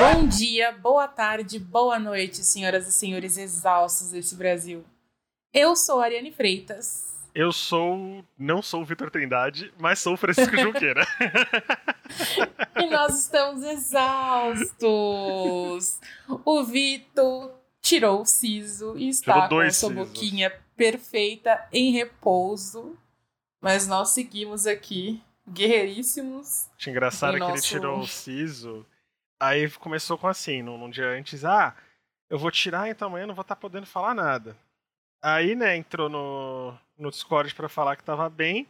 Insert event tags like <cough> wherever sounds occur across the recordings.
Bom dia, boa tarde, boa noite, senhoras e senhores exaustos desse Brasil. Eu sou a Ariane Freitas. Eu sou. Não sou o Vitor Trindade, mas sou o Francisco <laughs> Junqueira. e nós estamos exaustos. O Vitor tirou o siso e está com a sua boquinha perfeita em repouso. Mas nós seguimos aqui, guerreiríssimos. Acho engraçado que nosso... ele tirou o <laughs> siso. Aí começou com assim, num, num dia antes, ah, eu vou tirar, então amanhã não vou estar tá podendo falar nada. Aí, né, entrou no, no Discord para falar que tava bem,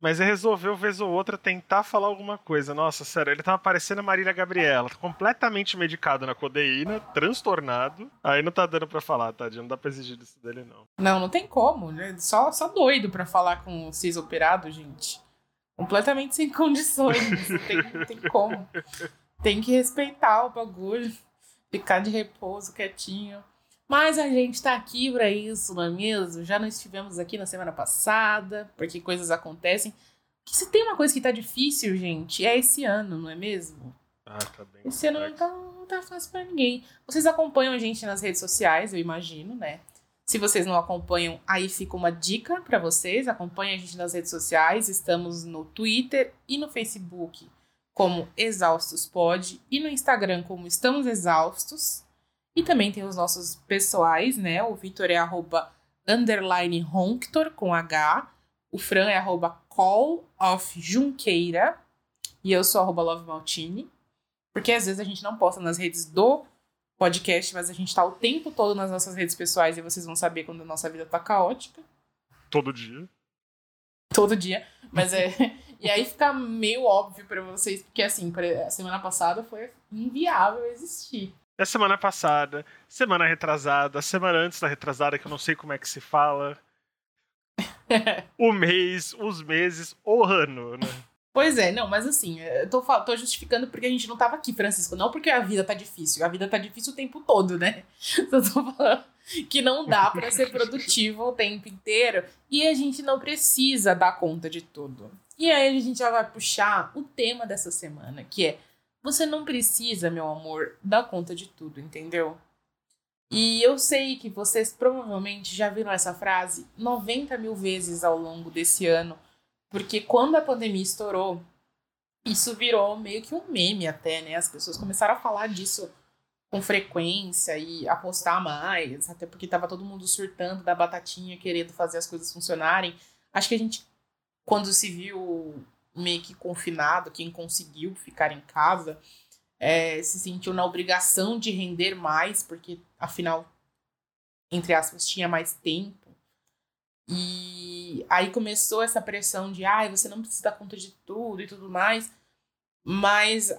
mas ele resolveu, vez ou outra, tentar falar alguma coisa. Nossa, sério, ele tava parecendo a Marília Gabriela, completamente medicado na codeína, transtornado. Aí não tá dando pra falar, tadinho, não dá pra exigir isso dele, não. Não, não tem como, né? Só, só doido pra falar com o CIS operado, gente. Completamente sem <laughs> condições, não tem, não tem como. Tem que respeitar o bagulho, ficar de repouso, quietinho. Mas a gente tá aqui para isso, não é mesmo? Já não estivemos aqui na semana passada, porque coisas acontecem. Que se tem uma coisa que tá difícil, gente, é esse ano, não é mesmo? Ah, tá bem. Esse ano não tá, não tá fácil pra ninguém. Vocês acompanham a gente nas redes sociais, eu imagino, né? Se vocês não acompanham, aí fica uma dica para vocês. Acompanhem a gente nas redes sociais. Estamos no Twitter e no Facebook como Exaustos Pod e no Instagram como Estamos Exaustos. E também tem os nossos pessoais, né? O Vitor é arroba underline Ronctor com H. O Fran é arroba call of Junqueira. E eu sou arroba Love Maltini. Porque às vezes a gente não posta nas redes do podcast, mas a gente tá o tempo todo nas nossas redes pessoais e vocês vão saber quando a nossa vida tá caótica. Todo dia. Todo dia. Mas é. E aí fica meio óbvio para vocês, porque assim, a semana passada foi inviável existir. É semana passada, semana retrasada, semana antes da retrasada, que eu não sei como é que se fala. <laughs> o mês, os meses, o ano, né? Pois é, não, mas assim, eu tô, tô justificando porque a gente não tava aqui, Francisco. Não porque a vida tá difícil. A vida tá difícil o tempo todo, né? <laughs> Eu tô falando que não dá para ser produtivo o tempo inteiro. E a gente não precisa dar conta de tudo. E aí a gente já vai puxar o tema dessa semana, que é você não precisa, meu amor, dar conta de tudo, entendeu? E eu sei que vocês provavelmente já viram essa frase 90 mil vezes ao longo desse ano, porque quando a pandemia estourou, isso virou meio que um meme até, né? As pessoas começaram a falar disso com frequência e apostar mais, até porque tava todo mundo surtando da batatinha, querendo fazer as coisas funcionarem. Acho que a gente, quando se viu meio que confinado, quem conseguiu ficar em casa, é, se sentiu na obrigação de render mais, porque afinal, entre aspas, tinha mais tempo. E aí começou essa pressão de, ai, ah, você não precisa dar conta de tudo e tudo mais. Mas,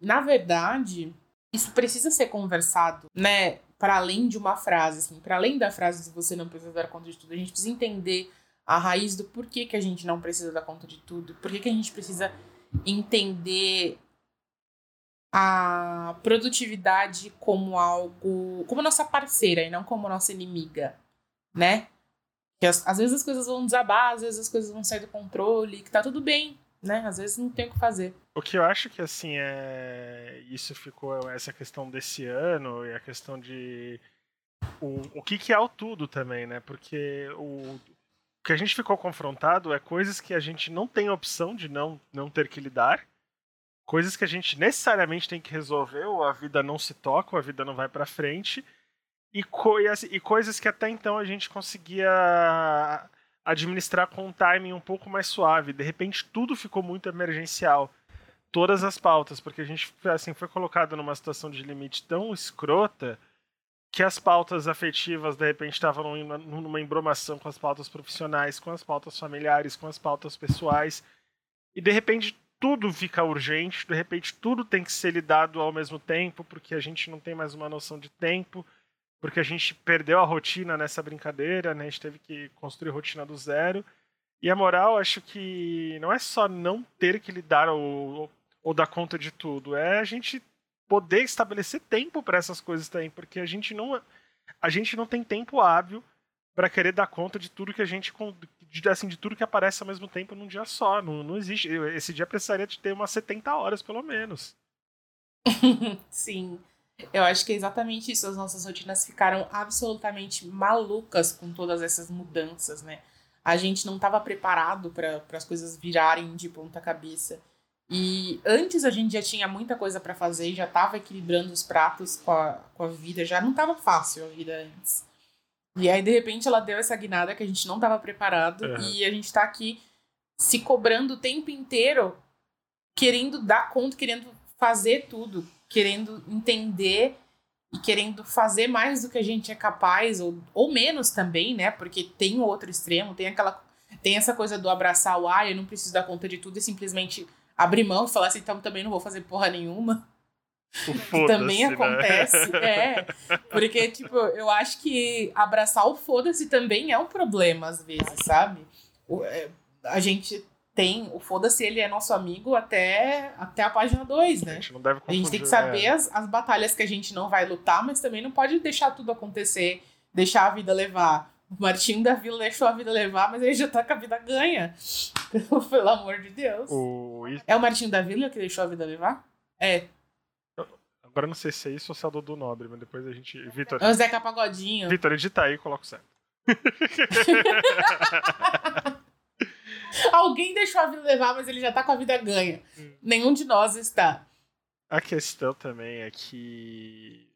na verdade, isso precisa ser conversado, né? Para além de uma frase, assim, para além da frase de você não precisa dar conta de tudo, a gente precisa entender a raiz do porquê que a gente não precisa dar conta de tudo, por que a gente precisa entender a produtividade como algo, como nossa parceira e não como nossa inimiga, né? Que às, às vezes as coisas vão desabar, às vezes as coisas vão sair do controle, que tá tudo bem, né? Às vezes não tem o que fazer. O que eu acho que assim é isso ficou essa questão desse ano e a questão de o, o que, que é o tudo também, né? Porque o, o que a gente ficou confrontado é coisas que a gente não tem opção de não, não ter que lidar, coisas que a gente necessariamente tem que resolver, ou a vida não se toca, ou a vida não vai para frente, e, co e coisas que até então a gente conseguia administrar com um timing um pouco mais suave. De repente tudo ficou muito emergencial. Todas as pautas, porque a gente assim foi colocado numa situação de limite tão escrota que as pautas afetivas de repente estavam numa embromação com as pautas profissionais, com as pautas familiares, com as pautas pessoais, e de repente tudo fica urgente, de repente tudo tem que ser lidado ao mesmo tempo, porque a gente não tem mais uma noção de tempo, porque a gente perdeu a rotina nessa brincadeira, né? A gente teve que construir rotina do zero. E a moral, acho que não é só não ter que lidar ou, ou dar conta de tudo, é a gente poder estabelecer tempo para essas coisas também, porque a gente não a gente não tem tempo hábil para querer dar conta de tudo que a gente assim de tudo que aparece ao mesmo tempo num dia só, não, não existe. Esse dia precisaria de ter umas 70 horas pelo menos. <laughs> Sim. Eu acho que é exatamente isso. As nossas rotinas ficaram absolutamente malucas com todas essas mudanças, né? A gente não estava preparado para as coisas virarem de ponta cabeça. E antes a gente já tinha muita coisa para fazer, já estava equilibrando os pratos com a, com a vida, já não estava fácil a vida antes. E aí, de repente, ela deu essa guinada que a gente não estava preparado uhum. e a gente está aqui se cobrando o tempo inteiro, querendo dar conta, querendo fazer tudo, querendo entender e querendo fazer mais do que a gente é capaz, ou, ou menos também, né? Porque tem o outro extremo, tem aquela. Tem essa coisa do abraçar o ah, eu não preciso dar conta de tudo e simplesmente abrir mão e falar assim, então também não vou fazer porra nenhuma. <laughs> Que também né? acontece, é. Porque, tipo, eu acho que abraçar o foda-se também é um problema, às vezes, sabe? O, é, a gente tem. O foda-se, ele é nosso amigo até, até a página 2, né? A gente não deve confundir, A gente tem que saber é. as, as batalhas que a gente não vai lutar, mas também não pode deixar tudo acontecer, deixar a vida levar. O Martinho da Vila deixou a vida levar, mas ele já tá com a vida ganha. <laughs> Pelo amor de Deus. O... É o Martinho da Vila que deixou a vida levar? É. Agora não sei se é isso ou se é o Dudu Nobre, mas depois a gente. Vitor. É o Zeca Pagodinho. Vitor, edita aí e coloca o certo. <laughs> Alguém deixou a vida levar, mas ele já tá com a vida ganha. Hum. Nenhum de nós está. A questão também é que.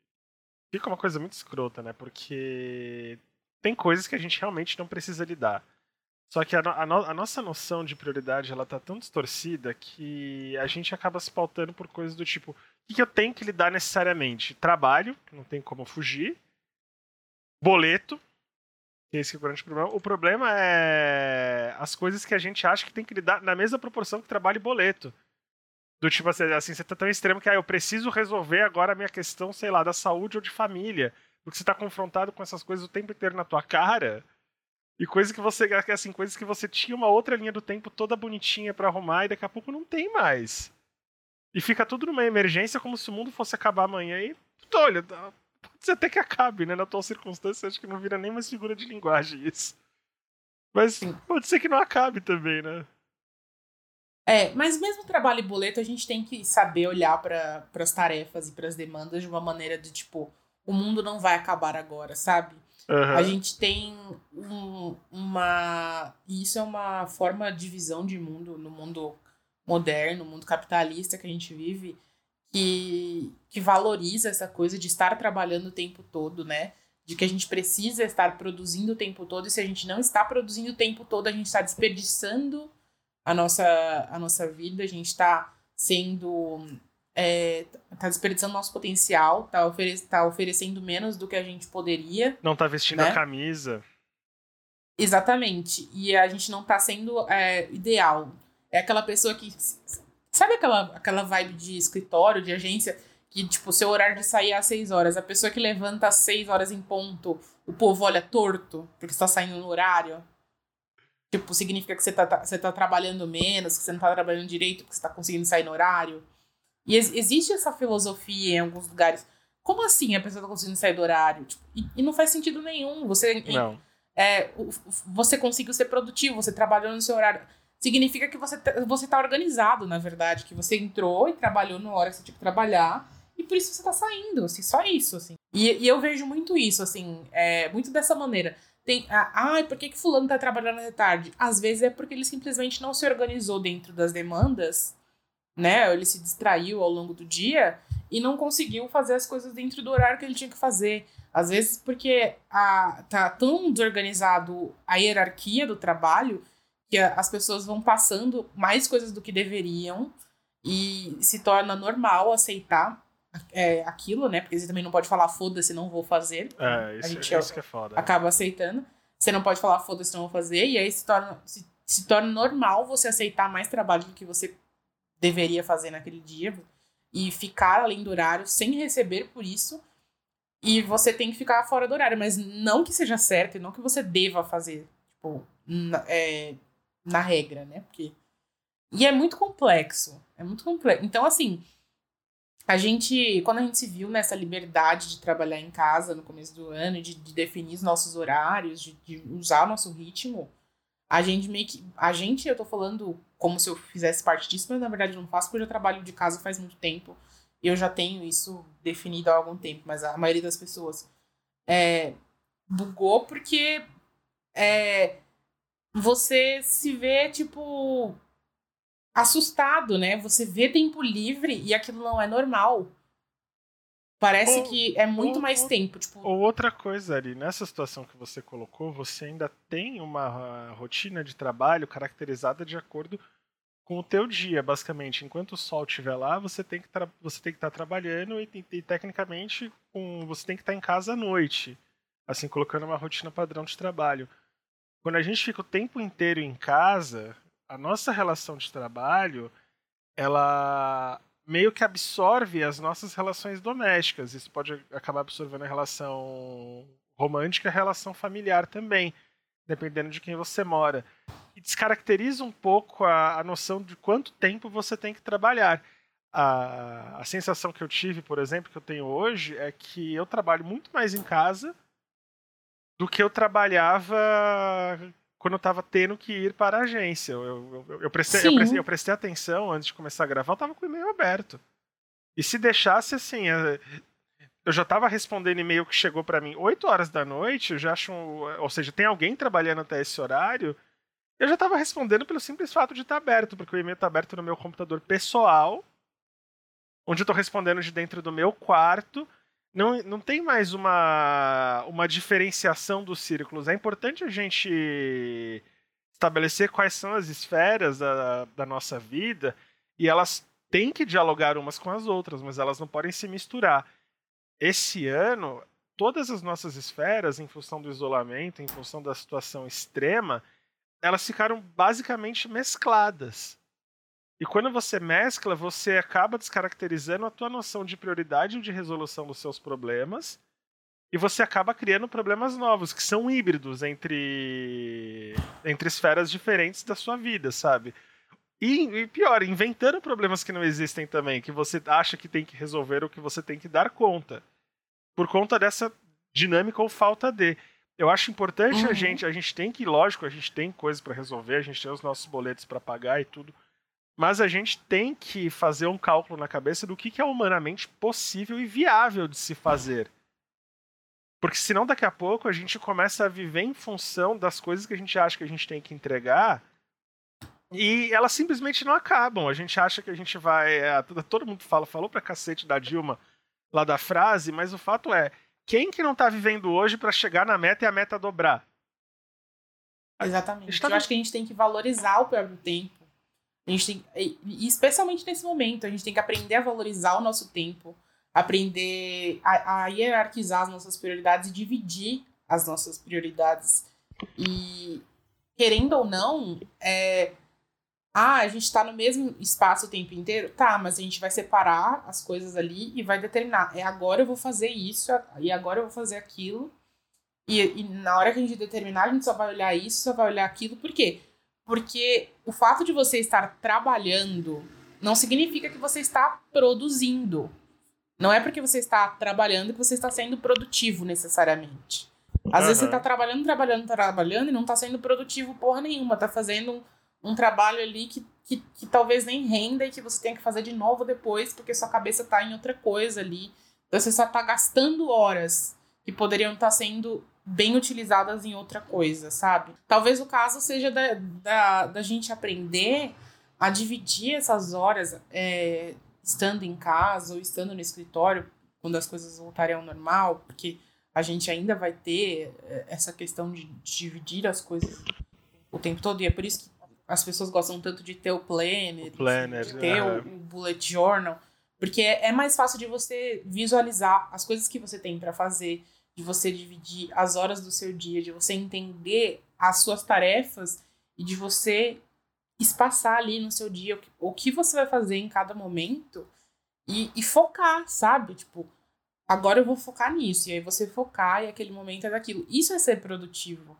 Fica uma coisa muito escrota, né? Porque tem coisas que a gente realmente não precisa lidar. Só que a, a, a, nossa noção de prioridade ela tá tão distorcida que a gente acaba se pautando por coisas do tipo: o que, que eu tenho que lidar necessariamente? Trabalho, não tem como fugir. Boleto, que é esse é o grande problema. O problema é as coisas que a gente acha que tem que lidar na mesma proporção que trabalho e boleto. Do tipo assim, assim, você tá tão extremo que ah, eu preciso resolver agora a minha questão, sei lá, da saúde ou de família. Porque você está confrontado com essas coisas o tempo inteiro na tua cara. E coisas que você. Assim, coisas que você tinha uma outra linha do tempo toda bonitinha para arrumar e daqui a pouco não tem mais. E fica tudo numa emergência como se o mundo fosse acabar amanhã e. Olha, pode ser até que acabe, né? Na tua circunstância, acho que não vira nem mais figura de linguagem isso. Mas pode ser que não acabe também, né? É, mas mesmo trabalho e boleto, a gente tem que saber olhar para as tarefas e para as demandas de uma maneira de tipo o mundo não vai acabar agora, sabe? Uhum. A gente tem um, uma. Isso é uma forma de visão de mundo no mundo moderno, no mundo capitalista que a gente vive, que, que valoriza essa coisa de estar trabalhando o tempo todo, né? De que a gente precisa estar produzindo o tempo todo, e se a gente não está produzindo o tempo todo, a gente está desperdiçando a nossa, a nossa vida, a gente está sendo é, tá desperdiçando nosso potencial, tá, ofere tá oferecendo menos do que a gente poderia. Não tá vestindo né? a camisa. Exatamente. E a gente não tá sendo é, ideal. É aquela pessoa que. Sabe aquela, aquela vibe de escritório, de agência, que, tipo, seu horário de sair é às 6 horas. A pessoa que levanta às 6 horas em ponto, o povo olha torto, porque está saindo no horário. Tipo, significa que você tá, você tá trabalhando menos, que você não tá trabalhando direito, que você tá conseguindo sair no horário. E ex existe essa filosofia em alguns lugares. Como assim a pessoa tá conseguindo sair do horário? Tipo, e, e, não faz sentido nenhum. Você, não. É, você conseguiu ser produtivo, você trabalhou no seu horário. Significa que você, tá, você tá organizado, na verdade. Que você entrou e trabalhou na hora que você tinha que trabalhar. E por isso você tá saindo, assim, só isso, assim. E, e eu vejo muito isso, assim, é, muito dessa maneira. Tem, ah, por que, que fulano tá trabalhando até tarde? Às vezes é porque ele simplesmente não se organizou dentro das demandas né? Ele se distraiu ao longo do dia e não conseguiu fazer as coisas dentro do horário que ele tinha que fazer. Às vezes porque a, tá tão desorganizado a hierarquia do trabalho que a, as pessoas vão passando mais coisas do que deveriam e se torna normal aceitar é, aquilo, né? Porque você também não pode falar foda-se, não vou fazer. É, isso, a gente isso que é foda. Acaba aceitando. Você não pode falar foda-se, não vou fazer. E aí se torna, se, se torna normal você aceitar mais trabalho do que você deveria fazer naquele dia e ficar além do horário sem receber por isso. E você tem que ficar fora do horário, mas não que seja certo e não que você deva fazer, tipo, na, é, na regra, né? Porque. E é muito complexo. É muito complexo. Então, assim, a gente, quando a gente se viu nessa liberdade de trabalhar em casa no começo do ano, de, de definir os nossos horários, de, de usar o nosso ritmo, a gente meio que. A gente, eu tô falando como se eu fizesse parte disso, mas na verdade eu não faço, porque eu já trabalho de casa faz muito tempo. eu já tenho isso definido há algum tempo, mas a maioria das pessoas é, bugou porque é, você se vê, tipo, assustado, né? Você vê tempo livre e aquilo não é normal. Parece ou, que é muito ou, mais tempo. Tipo... Ou outra coisa, Ari, nessa situação que você colocou, você ainda tem uma rotina de trabalho caracterizada de acordo com o teu dia, basicamente. Enquanto o sol estiver lá, você tem que você tem que estar tá trabalhando e, e, tecnicamente um, você tem que estar tá em casa à noite, assim colocando uma rotina padrão de trabalho. Quando a gente fica o tempo inteiro em casa, a nossa relação de trabalho, ela meio que absorve as nossas relações domésticas. Isso pode acabar absorvendo a relação romântica, a relação familiar também, dependendo de quem você mora e descaracteriza um pouco a, a noção de quanto tempo você tem que trabalhar. A, a sensação que eu tive, por exemplo, que eu tenho hoje, é que eu trabalho muito mais em casa do que eu trabalhava quando eu estava tendo que ir para a agência. Eu, eu, eu, prestei, eu, prestei, eu, prestei, atenção antes de começar a gravar, eu estava com o e-mail aberto. E se deixasse assim, é, eu já estava respondendo e-mail que chegou para mim 8 horas da noite, eu já acho, ou seja, tem alguém trabalhando até esse horário, eu já estava respondendo pelo simples fato de estar tá aberto, porque o e-mail está aberto no meu computador pessoal, onde eu estou respondendo de dentro do meu quarto. Não, não tem mais uma, uma diferenciação dos círculos. É importante a gente estabelecer quais são as esferas da, da nossa vida e elas têm que dialogar umas com as outras, mas elas não podem se misturar. Esse ano, todas as nossas esferas, em função do isolamento, em função da situação extrema, elas ficaram basicamente mescladas. E quando você mescla, você acaba descaracterizando a tua noção de prioridade e de resolução dos seus problemas. E você acaba criando problemas novos, que são híbridos entre, entre esferas diferentes da sua vida, sabe? E, e, pior, inventando problemas que não existem também, que você acha que tem que resolver ou que você tem que dar conta. Por conta dessa dinâmica ou falta de eu acho importante uhum. a gente, a gente tem que, lógico, a gente tem coisas para resolver, a gente tem os nossos boletos para pagar e tudo, mas a gente tem que fazer um cálculo na cabeça do que, que é humanamente possível e viável de se fazer. Porque senão daqui a pouco a gente começa a viver em função das coisas que a gente acha que a gente tem que entregar e elas simplesmente não acabam. A gente acha que a gente vai. É, todo mundo fala, falou pra cacete da Dilma lá da frase, mas o fato é, quem que não está vivendo hoje para chegar na meta e a meta dobrar? Exatamente. Tá... Eu acho que a gente tem que valorizar o próprio tempo. A gente tem, e especialmente nesse momento, a gente tem que aprender a valorizar o nosso tempo, aprender a, a hierarquizar as nossas prioridades e dividir as nossas prioridades. E querendo ou não, é, ah, a gente está no mesmo espaço o tempo inteiro? Tá, mas a gente vai separar as coisas ali e vai determinar. É agora eu vou fazer isso e agora eu vou fazer aquilo. E, e na hora que a gente determinar, a gente só vai olhar isso, só vai olhar aquilo. Por quê? Porque o fato de você estar trabalhando não significa que você está produzindo. Não é porque você está trabalhando que você está sendo produtivo necessariamente. Às uhum. vezes você está trabalhando, trabalhando, trabalhando e não está sendo produtivo porra nenhuma. Está fazendo um um trabalho ali que, que, que, talvez nem renda e que você tem que fazer de novo depois, porque sua cabeça está em outra coisa ali. Então você só está gastando horas que poderiam estar tá sendo bem utilizadas em outra coisa, sabe? Talvez o caso seja da, da, da gente aprender a dividir essas horas é, estando em casa ou estando no escritório, quando as coisas voltarem ao normal, porque a gente ainda vai ter é, essa questão de dividir as coisas o tempo todo, e é por isso que as pessoas gostam tanto de ter o planner, o planner de ter é. o, o, bullet journal, porque é, é, mais fácil de você visualizar as coisas que você tem para fazer, de você dividir as horas do seu dia, de você entender as suas tarefas e de você espaçar ali no seu dia o que, você vai fazer em cada momento e, e focar, sabe? Tipo, agora eu vou focar nisso. E aí você focar e aquele momento é daquilo. Isso é ser produtivo.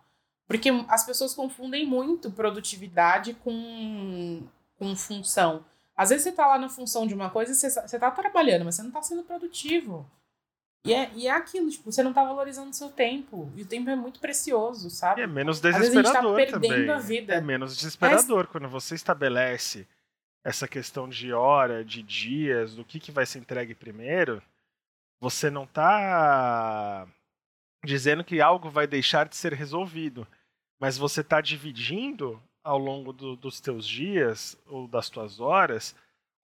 Porque as pessoas confundem muito produtividade com, com função. Às vezes você está lá na função de uma coisa você, você tá trabalhando, mas você não está sendo produtivo. E é, e é aquilo, tipo, você não está valorizando o seu tempo. E o tempo é muito precioso, sabe? E é menos desesperador a gente tá também. É menos desesperador é... quando você estabelece essa questão de hora, de dias, do que, que vai ser entregue primeiro, você não está dizendo que algo vai deixar de ser resolvido, mas você está dividindo ao longo do, dos teus dias ou das tuas horas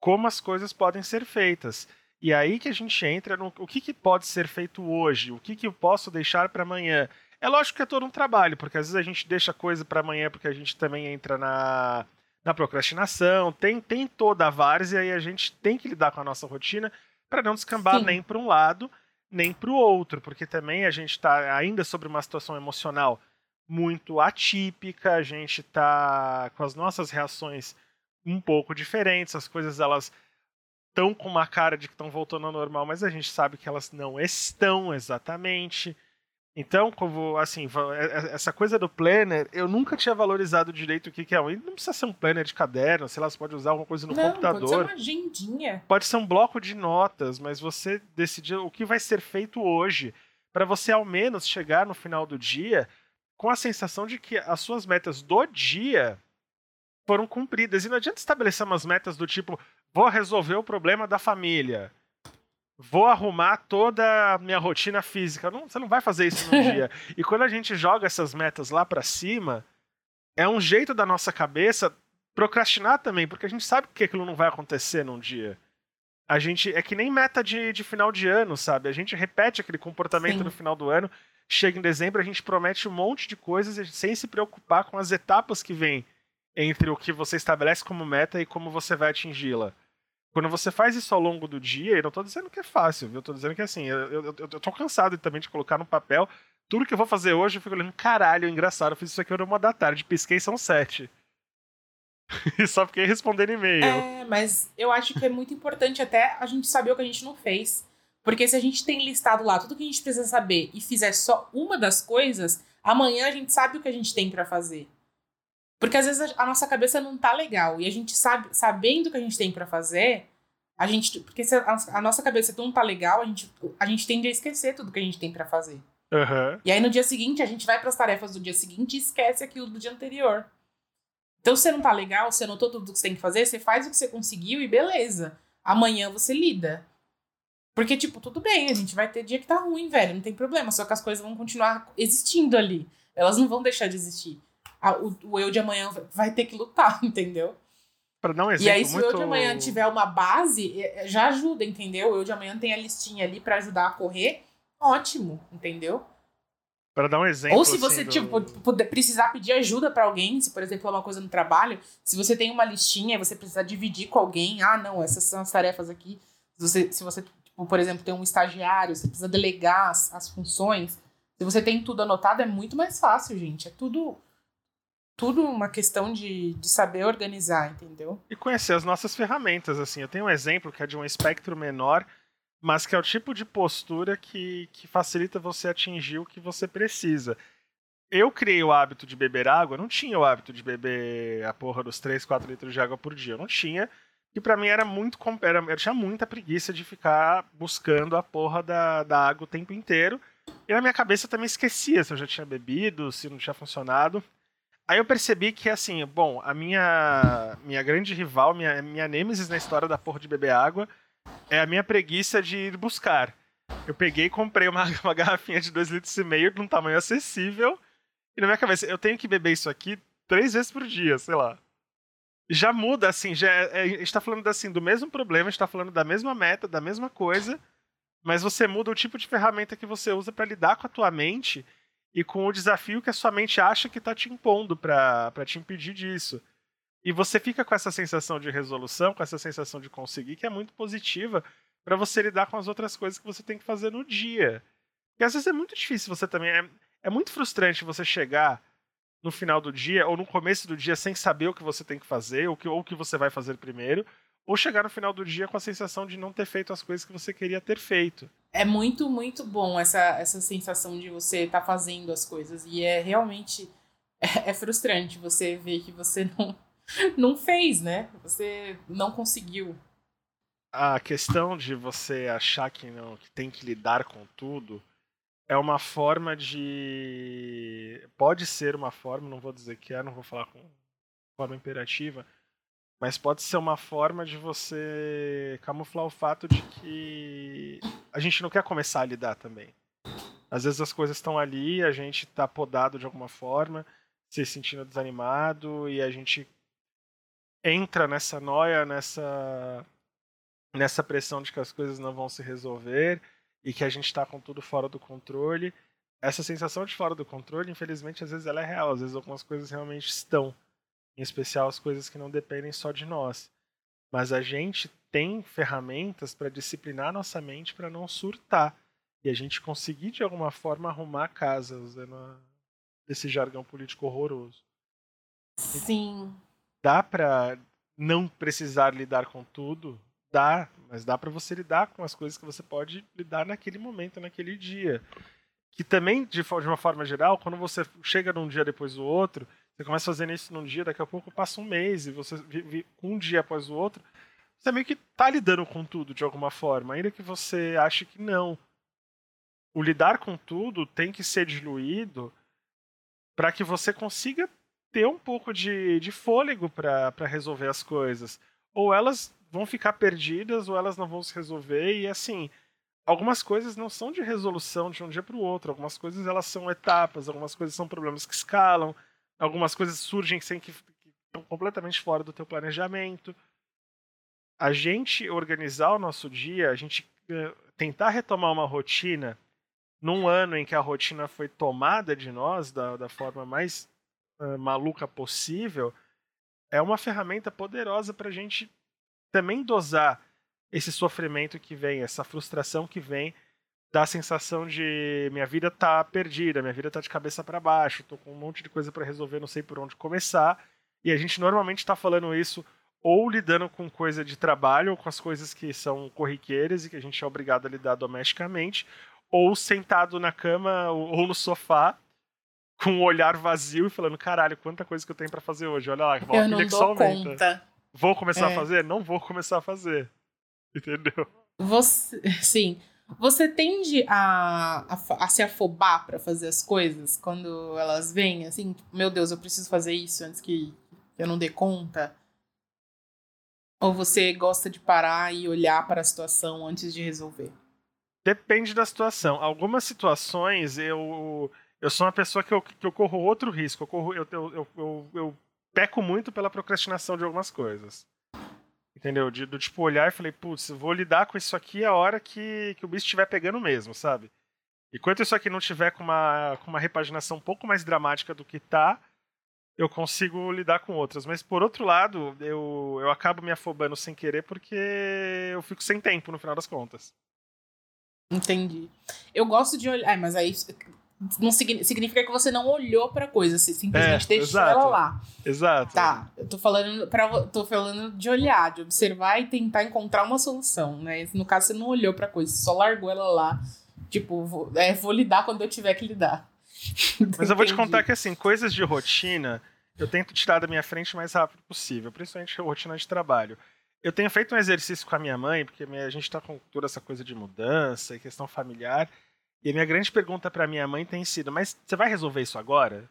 como as coisas podem ser feitas. E aí que a gente entra no o que, que pode ser feito hoje, o que, que eu posso deixar para amanhã. É lógico que é todo um trabalho, porque às vezes a gente deixa coisa para amanhã porque a gente também entra na, na procrastinação, tem, tem toda a várzea e a gente tem que lidar com a nossa rotina para não descambar Sim. nem para um lado nem para o outro, porque também a gente está ainda sobre uma situação emocional muito atípica, a gente está com as nossas reações um pouco diferentes, as coisas elas estão com uma cara de que estão voltando ao normal, mas a gente sabe que elas não estão exatamente. Então, como assim, é, é, essa coisa do planner, eu nunca tinha valorizado direito o que, que é. Não precisa ser um planner de caderno, sei lá, você pode usar alguma coisa no não, computador. Pode ser uma agendinha. Pode ser um bloco de notas, mas você decidir o que vai ser feito hoje, para você ao menos chegar no final do dia com a sensação de que as suas metas do dia foram cumpridas. E não adianta estabelecer umas metas do tipo, vou resolver o problema da família vou arrumar toda a minha rotina física. Não, você não vai fazer isso num <laughs> dia. E quando a gente joga essas metas lá para cima, é um jeito da nossa cabeça procrastinar também, porque a gente sabe que aquilo não vai acontecer num dia. A gente é que nem meta de, de final de ano, sabe? A gente repete aquele comportamento Sim. no final do ano. Chega em dezembro, a gente promete um monte de coisas sem se preocupar com as etapas que vêm entre o que você estabelece como meta e como você vai atingi-la. Quando você faz isso ao longo do dia, eu não tô dizendo que é fácil, viu? Eu tô dizendo que assim, eu, eu, eu, eu tô cansado também de colocar no papel tudo que eu vou fazer hoje, eu fico olhando, caralho, engraçado, eu fiz isso aqui era uma da tarde, pisquei são sete. <laughs> e só fiquei respondendo e-mail. É, mas eu acho que é muito importante até a gente saber o que a gente não fez. Porque se a gente tem listado lá tudo que a gente precisa saber e fizer só uma das coisas, amanhã a gente sabe o que a gente tem para fazer. Porque às vezes a, nossa cabeça não tá legal e a gente sabe, sabendo o que a gente tem para fazer, a gente, porque se a, a, nossa cabeça não tá legal, a gente, a gente tende a esquecer tudo que a gente tem para fazer. Uhum. E aí no dia seguinte a gente vai para as tarefas do dia seguinte e esquece aquilo do dia anterior. Então se você não tá legal, você anotou tudo que você tem que fazer, você faz o que você conseguiu e beleza. Amanhã você lida. Porque, tipo, tudo bem, a gente vai ter dia que tá ruim, velho, não tem problema. Só que as coisas vão continuar existindo ali. Elas não vão deixar de existir a, o, o, eu de amanhã vai ter que lutar, <laughs> entendeu? Para dar um exemplo. E aí, se muito... o eu de amanhã tiver uma base, é, é, já ajuda, entendeu? O eu de amanhã tem a listinha ali para ajudar a correr, ótimo, entendeu? Para dar um exemplo. Ou se você assim, tipo, do... precisar pedir ajuda para alguém, se por exemplo é uma coisa no trabalho, se você tem uma listinha e você precisar dividir com alguém, ah, não, essas são as tarefas aqui. Se você, se você tipo, por exemplo, tem um estagiário, você precisa delegar as, as funções. Se você tem tudo anotado, é muito mais fácil, gente. É tudo tudo uma questão de, de saber organizar, entendeu? E conhecer as nossas ferramentas, assim. Eu tenho um exemplo que é de um espectro menor, mas que é o tipo de postura que, que facilita você atingir o que você precisa. Eu criei o hábito de beber água, não tinha o hábito de beber a porra dos 3, 4 litros de água por dia. Eu não tinha. E para mim era muito. Era, eu tinha muita preguiça de ficar buscando a porra da, da água o tempo inteiro. E na minha cabeça eu também esquecia se eu já tinha bebido, se não tinha funcionado. Aí eu percebi que, assim, bom, a minha minha grande rival, minha, minha nêmesis na história da porra de beber água é a minha preguiça de ir buscar. Eu peguei e comprei uma, <laughs> uma garrafinha de 2,5 litros e meio num tamanho acessível. E na minha cabeça, eu tenho que beber isso aqui três vezes por dia, sei lá. Já muda, assim, já é, é, a gente tá falando assim, do mesmo problema, a gente tá falando da mesma meta, da mesma coisa, mas você muda o tipo de ferramenta que você usa para lidar com a tua mente e com o desafio que a sua mente acha que está te impondo para te impedir disso. E você fica com essa sensação de resolução, com essa sensação de conseguir, que é muito positiva para você lidar com as outras coisas que você tem que fazer no dia. Porque às vezes é muito difícil você também. É, é muito frustrante você chegar no final do dia ou no começo do dia sem saber o que você tem que fazer ou, o que você vai fazer primeiro, ou chegar no final do dia com a sensação de não ter feito as coisas que você queria ter feito. É muito, muito bom essa, essa sensação de você estar tá fazendo as coisas. E é realmente <laughs> é, é, frustrante você ver que você <laughs> não, não fez, né? Você não conseguiu. A questão de você achar que não que tem que lidar com tudo é uma forma de. Pode ser uma forma, não vou dizer que é, não vou falar com forma imperativa mas pode ser uma forma de você camuflar o fato de que a gente não quer começar a lidar também. Às vezes as coisas estão ali, a gente está podado de alguma forma, se sentindo desanimado e a gente entra nessa noia, nessa nessa pressão de que as coisas não vão se resolver e que a gente está com tudo fora do controle. Essa sensação de fora do controle, infelizmente, às vezes ela é real, às vezes algumas coisas realmente estão em especial as coisas que não dependem só de nós. Mas a gente tem ferramentas para disciplinar nossa mente para não surtar e a gente conseguir de alguma forma arrumar a casa, usando a... esse jargão político horroroso. Sim. Dá para não precisar lidar com tudo, dá, mas dá para você lidar com as coisas que você pode lidar naquele momento, naquele dia. Que também, de, de uma forma geral, quando você chega num dia depois do outro, você começa fazendo isso num dia, daqui a pouco passa um mês, e você vive um dia após o outro, você meio que tá lidando com tudo de alguma forma, ainda que você ache que não. O lidar com tudo tem que ser diluído para que você consiga ter um pouco de, de fôlego para resolver as coisas. Ou elas vão ficar perdidas, ou elas não vão se resolver, e assim, algumas coisas não são de resolução de um dia para o outro, algumas coisas elas são etapas, algumas coisas são problemas que escalam, algumas coisas surgem sem que, que estão completamente fora do teu planejamento. A gente organizar o nosso dia, a gente uh, tentar retomar uma rotina num ano em que a rotina foi tomada de nós da, da forma mais uh, maluca possível, é uma ferramenta poderosa para a gente também dosar esse sofrimento que vem, essa frustração que vem dá a sensação de minha vida tá perdida, minha vida tá de cabeça para baixo, tô com um monte de coisa para resolver, não sei por onde começar. E a gente normalmente está falando isso ou lidando com coisa de trabalho, ou com as coisas que são corriqueiras e que a gente é obrigado a lidar domesticamente, ou sentado na cama ou no sofá com um olhar vazio e falando, caralho, quanta coisa que eu tenho para fazer hoje. Olha lá, eu não dou conta. Vou começar é. a fazer? Não vou começar a fazer. Entendeu? Você, <laughs> sim. Você tende a, a, a se afobar para fazer as coisas quando elas vêm, assim, tipo, meu Deus, eu preciso fazer isso antes que eu não dê conta? Ou você gosta de parar e olhar para a situação antes de resolver? Depende da situação. Algumas situações eu eu sou uma pessoa que eu, que eu corro outro risco. Eu, corro, eu, eu, eu, eu peco muito pela procrastinação de algumas coisas. Entendeu? De, do tipo olhar e falei, putz, vou lidar com isso aqui a hora que, que o bicho estiver pegando mesmo, sabe? Enquanto isso aqui não tiver com uma, com uma repaginação um pouco mais dramática do que tá, eu consigo lidar com outras. Mas por outro lado, eu, eu acabo me afobando sem querer porque eu fico sem tempo no final das contas. Entendi. Eu gosto de olhar. É, mas aí não significa que você não olhou pra coisa, você simplesmente é, deixou exato, ela lá. Exato. Tá, eu tô falando, pra, tô falando de olhar, de observar e tentar encontrar uma solução, né? No caso, você não olhou pra coisa, você só largou ela lá. Tipo, vou, é, vou lidar quando eu tiver que lidar. Mas eu vou te contar que, assim, coisas de rotina, eu tento tirar da minha frente o mais rápido possível, principalmente rotina de trabalho. Eu tenho feito um exercício com a minha mãe, porque a gente tá com toda essa coisa de mudança e questão familiar. E a minha grande pergunta para minha mãe tem sido: mas você vai resolver isso agora?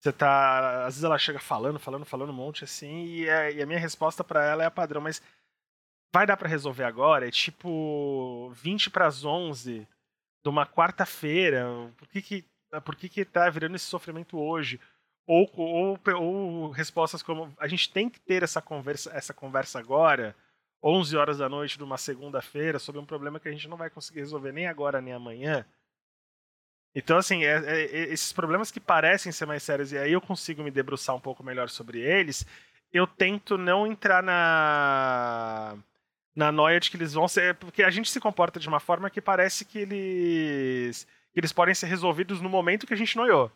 Você tá. Às vezes ela chega falando, falando, falando um monte assim, e a, e a minha resposta para ela é a padrão, mas vai dar para resolver agora? É tipo 20 para as 11 de uma quarta-feira. Por que que, por que que tá virando esse sofrimento hoje? Ou, ou, ou respostas como: a gente tem que ter essa conversa, essa conversa agora 11 horas da noite de uma segunda-feira sobre um problema que a gente não vai conseguir resolver nem agora nem amanhã. Então, assim, é, é, é, esses problemas que parecem ser mais sérios e aí eu consigo me debruçar um pouco melhor sobre eles, eu tento não entrar na na noia de que eles vão ser. Porque a gente se comporta de uma forma que parece que eles. que eles podem ser resolvidos no momento que a gente noiou.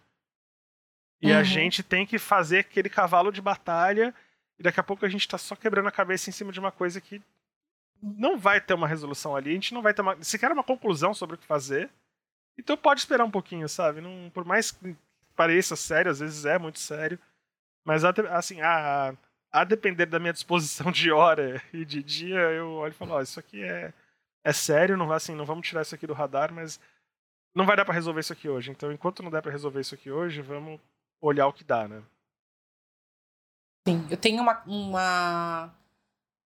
E uhum. a gente tem que fazer aquele cavalo de batalha e daqui a pouco a gente está só quebrando a cabeça em cima de uma coisa que não vai ter uma resolução ali, a gente não vai ter uma, sequer uma conclusão sobre o que fazer. Então pode esperar um pouquinho, sabe? Não, por mais que pareça sério, às vezes é muito sério, mas assim, a, a depender da minha disposição de hora e de dia, eu olho e falo, ó, oh, isso aqui é, é sério, não, assim, não vamos tirar isso aqui do radar, mas não vai dar para resolver isso aqui hoje. Então, enquanto não der para resolver isso aqui hoje, vamos olhar o que dá, né? Sim, eu tenho uma, uma,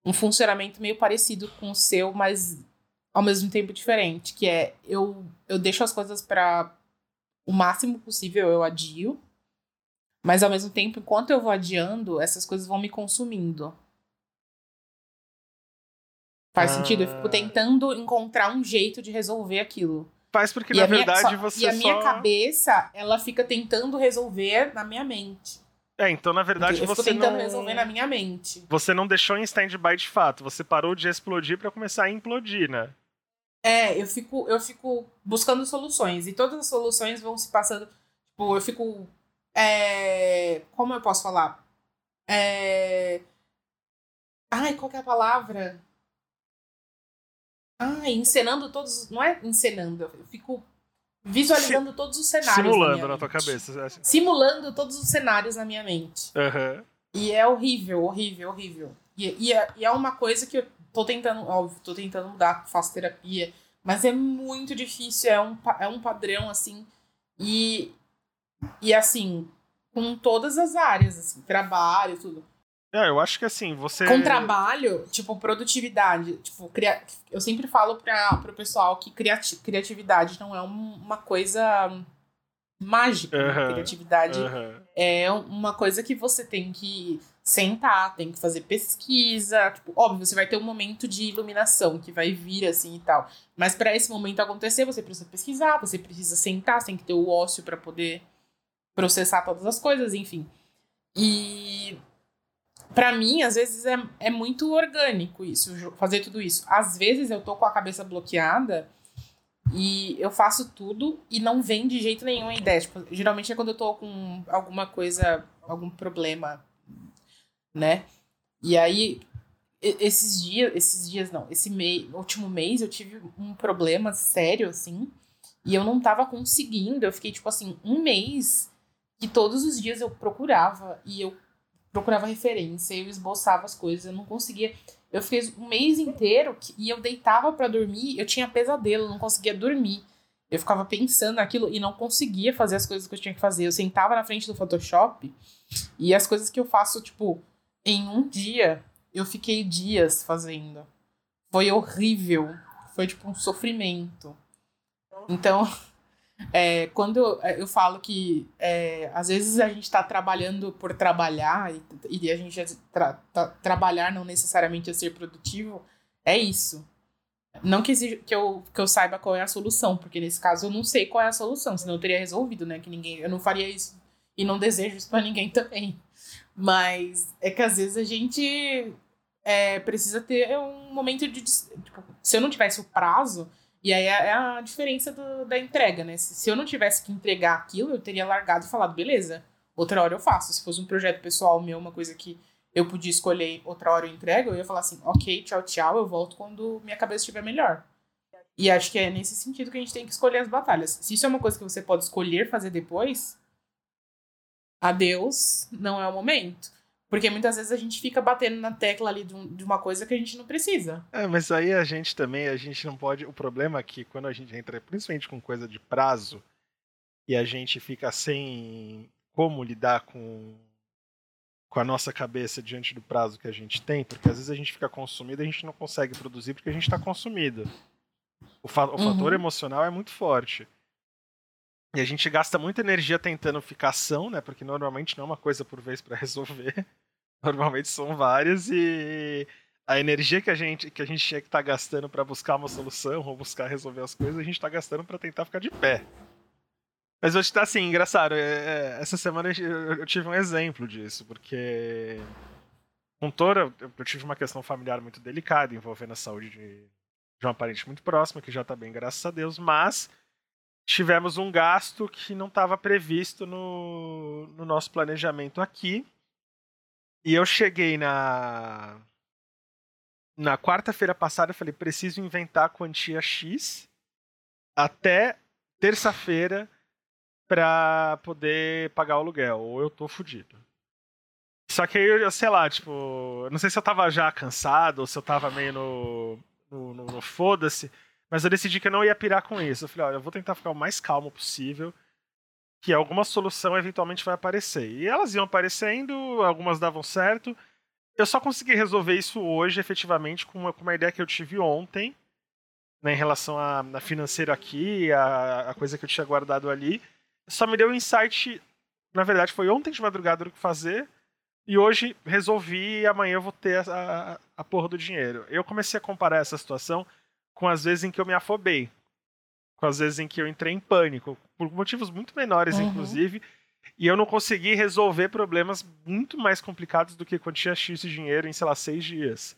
um funcionamento meio parecido com o seu, mas ao mesmo tempo diferente, que é eu, eu deixo as coisas para o máximo possível, eu adio, mas ao mesmo tempo, enquanto eu vou adiando, essas coisas vão me consumindo. Faz ah. sentido? Eu fico ah. tentando encontrar um jeito de resolver aquilo. Faz porque, e na verdade, minha, só, você E a só... minha cabeça, ela fica tentando resolver na minha mente. É, então na verdade eu você tentando não... resolver na minha mente. Você não deixou em stand-by de fato, você parou de explodir para começar a implodir, né? É, eu fico, eu fico buscando soluções e todas as soluções vão se passando. Tipo, eu fico. É, como eu posso falar? É, ai, qual que é a palavra? Ai, encenando todos. Não é encenando, eu fico visualizando todos os cenários. Simulando na, na tua cabeça. Assim. Simulando todos os cenários na minha mente. Uhum. E é horrível, horrível, horrível. E, e, é, e é uma coisa que eu tô tentando, óbvio, tô tentando mudar, faço terapia, mas é muito difícil, é um, é um padrão, assim, e, e assim, com todas as áreas, assim, trabalho, tudo. É, eu acho que assim, você. Com trabalho, tipo, produtividade. Tipo, cria... eu sempre falo para pro pessoal que criati... criatividade não é um, uma coisa mágica. Né? Criatividade é uma coisa que você tem que sentar, tem que fazer pesquisa. Tipo, óbvio, você vai ter um momento de iluminação que vai vir assim e tal. Mas para esse momento acontecer, você precisa pesquisar, você precisa sentar, você tem que ter o ócio para poder processar todas as coisas, enfim. E para mim, às vezes é, é muito orgânico isso, fazer tudo isso. Às vezes eu tô com a cabeça bloqueada e eu faço tudo e não vem de jeito nenhum a ideia. Tipo, geralmente é quando eu tô com alguma coisa, algum problema, né? E aí, esses dias, esses dias não, esse mês, último mês eu tive um problema sério, assim, e eu não tava conseguindo. Eu fiquei, tipo assim, um mês que todos os dias eu procurava e eu procurava referência, eu esboçava as coisas, eu não conseguia. Eu fiz um mês inteiro que, e eu deitava para dormir, eu tinha pesadelo, eu não conseguia dormir. Eu ficava pensando naquilo e não conseguia fazer as coisas que eu tinha que fazer. Eu sentava na frente do Photoshop e as coisas que eu faço, tipo, em um dia, eu fiquei dias fazendo. Foi horrível. Foi tipo um sofrimento. Então, <laughs> é, quando eu, é, eu falo que é, às vezes a gente está trabalhando por trabalhar e, e a gente tra, tra, trabalhar não necessariamente é ser produtivo, é isso. Não que, exija, que, eu, que eu saiba qual é a solução, porque nesse caso eu não sei qual é a solução, senão eu teria resolvido, né? Que ninguém, eu não faria isso e não desejo isso para ninguém <laughs> também. Mas é que às vezes a gente é, precisa ter um momento de. Tipo, se eu não tivesse o prazo, e aí é, é a diferença do, da entrega, né? Se, se eu não tivesse que entregar aquilo, eu teria largado e falado, beleza, outra hora eu faço. Se fosse um projeto pessoal meu, uma coisa que eu podia escolher, outra hora eu entrego, eu ia falar assim, ok, tchau, tchau, eu volto quando minha cabeça estiver melhor. E acho que é nesse sentido que a gente tem que escolher as batalhas. Se isso é uma coisa que você pode escolher fazer depois, adeus, não é o momento. Porque muitas vezes a gente fica batendo na tecla ali de, um, uma coisa que a gente não precisa. É, mas aí a gente também, a gente não pode. O problema é que quando a gente entra, principalmente com coisa de prazo, e a gente fica sem como lidar com, com a nossa cabeça diante do prazo que a gente tem, porque às vezes a gente fica consumido e a gente não consegue produzir porque a gente está consumido. O, fa o uhum. fator emocional é muito forte. E a gente gasta muita energia tentando ficação, né? Porque normalmente não é uma coisa por vez para <laughs> resolver. Normalmente são várias e a energia que a gente que a gente tinha que estar tá gastando para buscar uma solução ou buscar resolver as coisas, a gente está gastando para tentar ficar de pé. Mas hoje tá assim, engraçado. É, é, essa semana eu, tive um exemplo disso, porque com Tora eu tive uma questão familiar muito delicada envolvendo a saúde de, de uma parente muito próxima, que já tá bem, graças a Deus, mas tivemos um gasto que não estava previsto no, no nosso planejamento aqui. E eu cheguei na na quarta-feira passada, eu falei, preciso inventar a quantia X até terça-feira para poder pagar o aluguel, ou eu tô fudido. Só que aí, eu, sei lá, tipo, não sei se eu tava já cansado ou se eu tava meio no, no, no, no foda-se, mas eu decidi que eu não ia pirar com isso. Eu falei, olha, eu vou tentar ficar o mais calmo possível. que alguma solução eventualmente vai aparecer. E elas iam aparecendo, algumas davam certo. Eu só consegui resolver isso hoje, efetivamente, com uma, com uma ideia que eu tive ontem, né, em relação a, a financeiro aqui, a, a coisa que eu tinha guardado ali. Só me deu um insight, na verdade, foi ontem de madrugada o que fazer. E hoje resolvi e amanhã eu vou ter a, a, a porra do dinheiro. Eu comecei a comparar essa situação com as vezes em que eu me afobei. Com as vezes em que eu entrei em pânico. Por motivos muito menores, uhum. inclusive. E eu não consegui resolver problemas muito mais complicados do que quando tinha X de dinheiro em, sei lá, seis dias.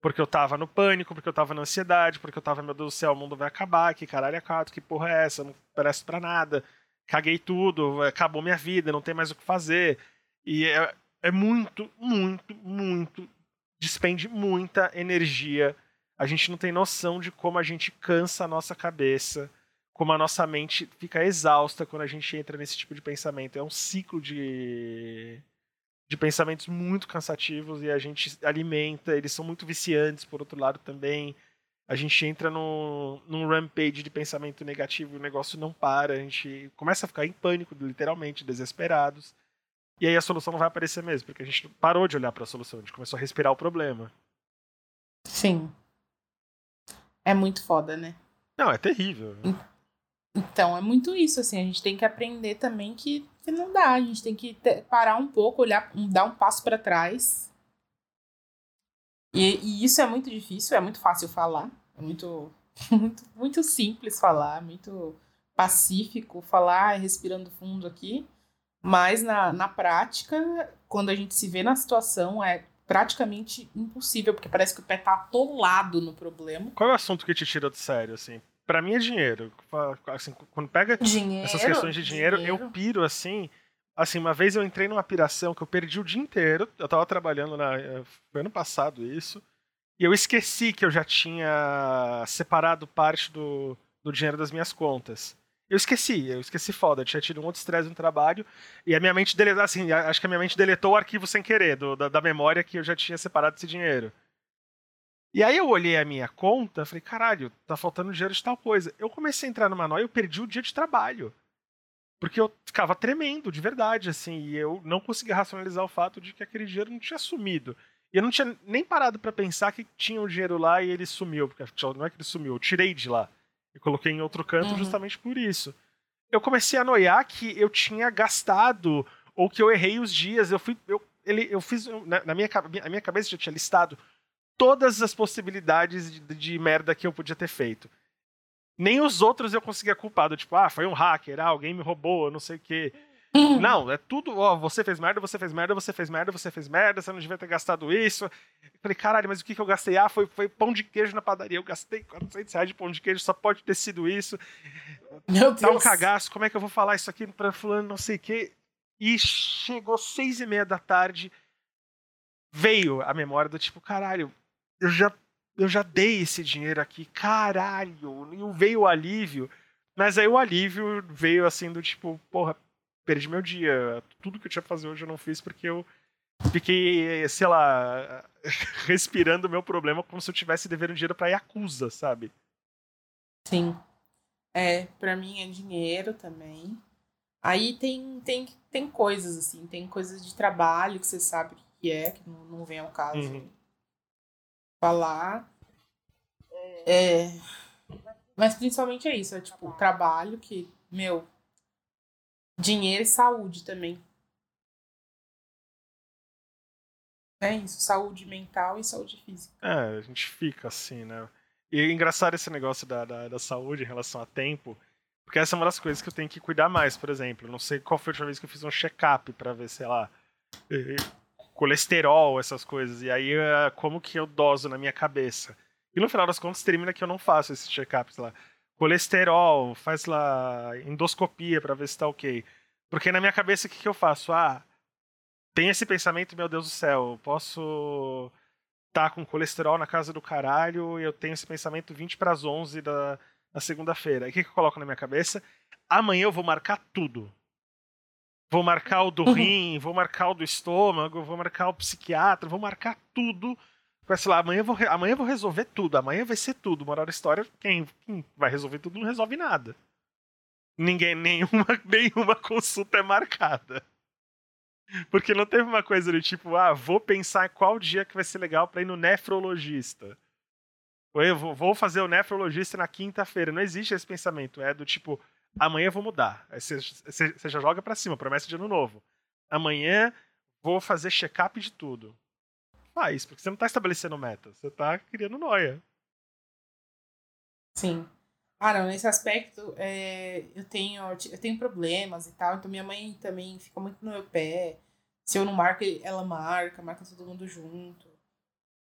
Porque eu tava no pânico, porque eu tava na ansiedade, porque eu tava, meu Deus do céu, o mundo vai acabar, que caralho é cato, que porra é essa, não parece para nada, caguei tudo, acabou minha vida, não tem mais o que fazer. E é, é muito, muito, muito, despende muita energia. A gente não tem noção de como a gente cansa a nossa cabeça, como a nossa mente fica exausta quando a gente entra nesse tipo de pensamento. É um ciclo de de pensamentos muito cansativos e a gente alimenta, eles são muito viciantes, por outro lado também. A gente entra no, num rampage de pensamento negativo e o negócio não para, a gente começa a ficar em pânico, literalmente, desesperados. E aí a solução não vai aparecer mesmo, porque a gente parou de olhar para a solução, a gente começou a respirar o problema. Sim. É muito foda, né? Não, é terrível. Então, é muito isso, assim, a gente tem que aprender também que que não dá, a gente tem que ter, parar um pouco, olhar, dar um passo para trás. E, e, isso é muito difícil, é muito fácil falar, é muito, <laughs> muito, muito simples falar, muito pacífico falar, respirando fundo aqui. Mas na, na prática, quando a gente se vê na situação, é praticamente impossível, porque parece que o pé tá atolado no problema. Qual é o assunto que te tira do sério, assim? para mim é dinheiro. Assim, quando pega dinheiro, essas questões de dinheiro, dinheiro, eu piro assim. Assim, uma vez eu entrei numa piração que eu perdi o dia inteiro. Eu tava trabalhando na. Eh, foi ano passado isso. E eu esqueci que eu já tinha separado parte do, do dinheiro das minhas contas. Eu esqueci, eu esqueci foda. Eu tinha tido um outro estresse no trabalho. E a minha mente deletou, assim, acho que a minha mente deletou o arquivo sem querer, do, da, da memória que eu já tinha separado esse dinheiro. E aí eu olhei a minha conta, falei, caralho, tá faltando dinheiro de tal coisa. Eu comecei a entrar numa noia, eu perdi o dia de trabalho. Porque eu ficava tremendo, de verdade, assim, e eu não conseguia racionalizar o fato de que aquele dinheiro não tinha sumido. E eu não tinha nem parado para pensar que tinha o um dinheiro lá e ele sumiu, porque não é que ele sumiu, eu tirei de lá e coloquei em outro canto uhum. justamente por isso. Eu comecei a noiar que eu tinha gastado ou que eu errei os dias, eu fui eu, ele, eu fiz na, na minha a minha cabeça já tinha listado todas as possibilidades de, de, merda que eu podia ter feito. Nem os outros eu conseguia culpar, tipo, ah, foi um hacker, ah, alguém me roubou, não sei o quê. Uhum. Não, é tudo, ó, você fez merda, você fez merda, você fez merda, você fez merda, você não devia ter gastado isso. Eu falei, caralho, mas o que, que eu gastei? Ah, foi, foi pão de queijo na padaria, eu gastei 400 reais de pão de queijo, só pode ter sido isso. Meu Deus. Tá um cagaço, como é que eu vou falar isso aqui pra fulano, não sei o quê. E chegou seis e meia da tarde, veio a memória do tipo, caralho, eu já, eu já dei esse dinheiro aqui, caralho, e veio o alívio. Mas aí o alívio veio assim do tipo, porra, perdi meu dia. Tudo que eu tinha que fazer hoje eu não fiz porque eu fiquei, sei lá, <laughs> respirando o meu problema como se eu tivesse devendo dinheiro pra Yakuza, sabe? Sim. É, pra mim é dinheiro também. Aí tem, tem, tem coisas, assim, tem coisas de trabalho que você sabe o que é, que não, não vem ao caso. Uhum falar. É, mas principalmente é isso, é tipo, trabalho que, meu, dinheiro e saúde também. É isso, saúde mental e saúde física. É, a gente fica assim, né? E é engraçado esse negócio da, da, da saúde em relação a tempo, porque essa é uma das coisas que eu tenho que cuidar mais, por exemplo. Não sei qual foi a última vez que eu fiz um check-up pra ver, sei lá, colesterol, essas coisas. E aí, é, como que eu doso na minha cabeça? E no final das contas, termina que eu não faço esse check-up lá. Colesterol, faz lá endoscopia para ver se tá ok. Porque na minha cabeça, o que, que eu faço? Ah, tem esse pensamento, meu Deus do céu, posso tá com colesterol na casa do caralho e eu tenho esse pensamento 20 para as 11 da, da segunda-feira. E o que, que eu coloco na minha cabeça? Amanhã eu vou marcar tudo. Vou marcar o do uhum. rim, vou marcar o do estômago, vou marcar o psiquiatra, vou marcar tudo. Vai, sei lá, amanhã eu, vou, amanhã eu vou resolver tudo, amanhã vai ser tudo. Moral da história, quem, quem vai resolver tudo não resolve nada. ninguém, <laughs> nenhuma, nenhuma consulta é marcada. Porque não teve uma coisa do tipo, ah, vou pensar qual dia que vai ser legal para ir no nefrologista. Ou eu vou fazer o nefrologista na quinta-feira. Não existe esse pensamento. É do tipo, amanhã eu vou mudar. Você já joga para cima, promessa de ano novo. Amanhã vou fazer check-up de tudo. Faz, porque você não tá estabelecendo meta, você tá criando noia. Sim. Cara, nesse aspecto, é, eu, tenho, eu tenho problemas e tal, então minha mãe também fica muito no meu pé. Se eu não marco, ela marca, marca todo mundo junto.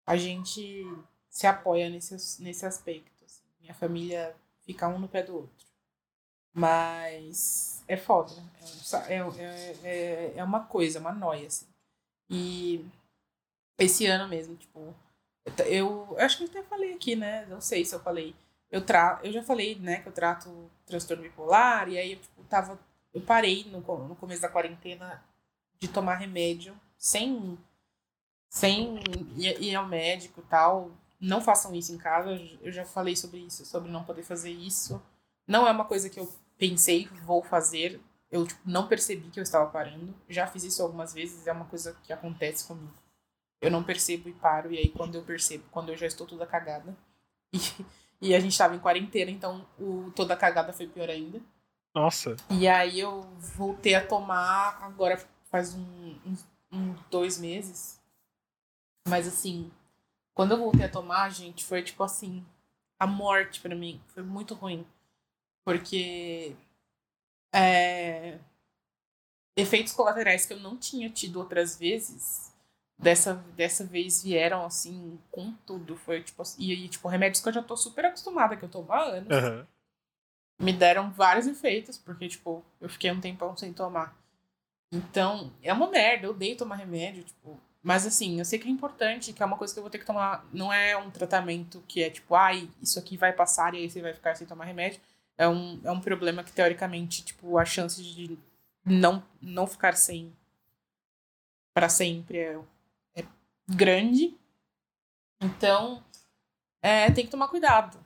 A gente se apoia nesse, nesse aspecto. Assim. Minha família fica um no pé do outro. Mas é foda. É, é, é, é uma coisa, uma noia, assim. E esse ano mesmo, tipo, eu, eu acho que eu até falei aqui, né? Não sei se eu falei. Eu, tra eu já falei, né, que eu trato transtorno bipolar, e aí eu, tipo, tava. Eu parei no, no começo da quarentena de tomar remédio sem, sem ir, ao médico e tal. Não façam isso em casa. Eu já falei sobre isso, sobre não poder fazer isso. Não é uma coisa que eu pensei, vou fazer. Eu tipo, não percebi que eu estava parando. Já fiz isso algumas vezes, é uma coisa que acontece comigo. Eu não percebo e paro, e aí quando eu percebo, quando eu já estou toda cagada. <laughs> E, e a gente estava em quarentena, então o toda cagada foi pior ainda. Nossa. E aí eu voltei a tomar agora faz um, um, um dois meses. Mas assim, quando eu voltei a tomar, gente, foi tipo assim, a morte para mim. Foi muito ruim. Porque é, efeitos colaterais que eu não tinha tido outras vezes, dessa, dessa vez vieram assim com tudo. Foi tipo e, e tipo, remédios que eu já tô super acostumada, que eu tomo há anos. Uhum. Me deram vários efeitos, porque, tipo, eu fiquei um tempão sem tomar. Então, é uma merda, eu odeio tomar remédio, tipo. Mas assim, eu sei que é importante, que é uma coisa que eu vou ter que tomar. Não é um tratamento que é tipo, ai, isso aqui vai passar e aí você vai ficar sem tomar remédio é um, é um problema que, teoricamente, tipo, a chance de não, não ficar sem para sempre é grande. Então, é, tem que tomar cuidado.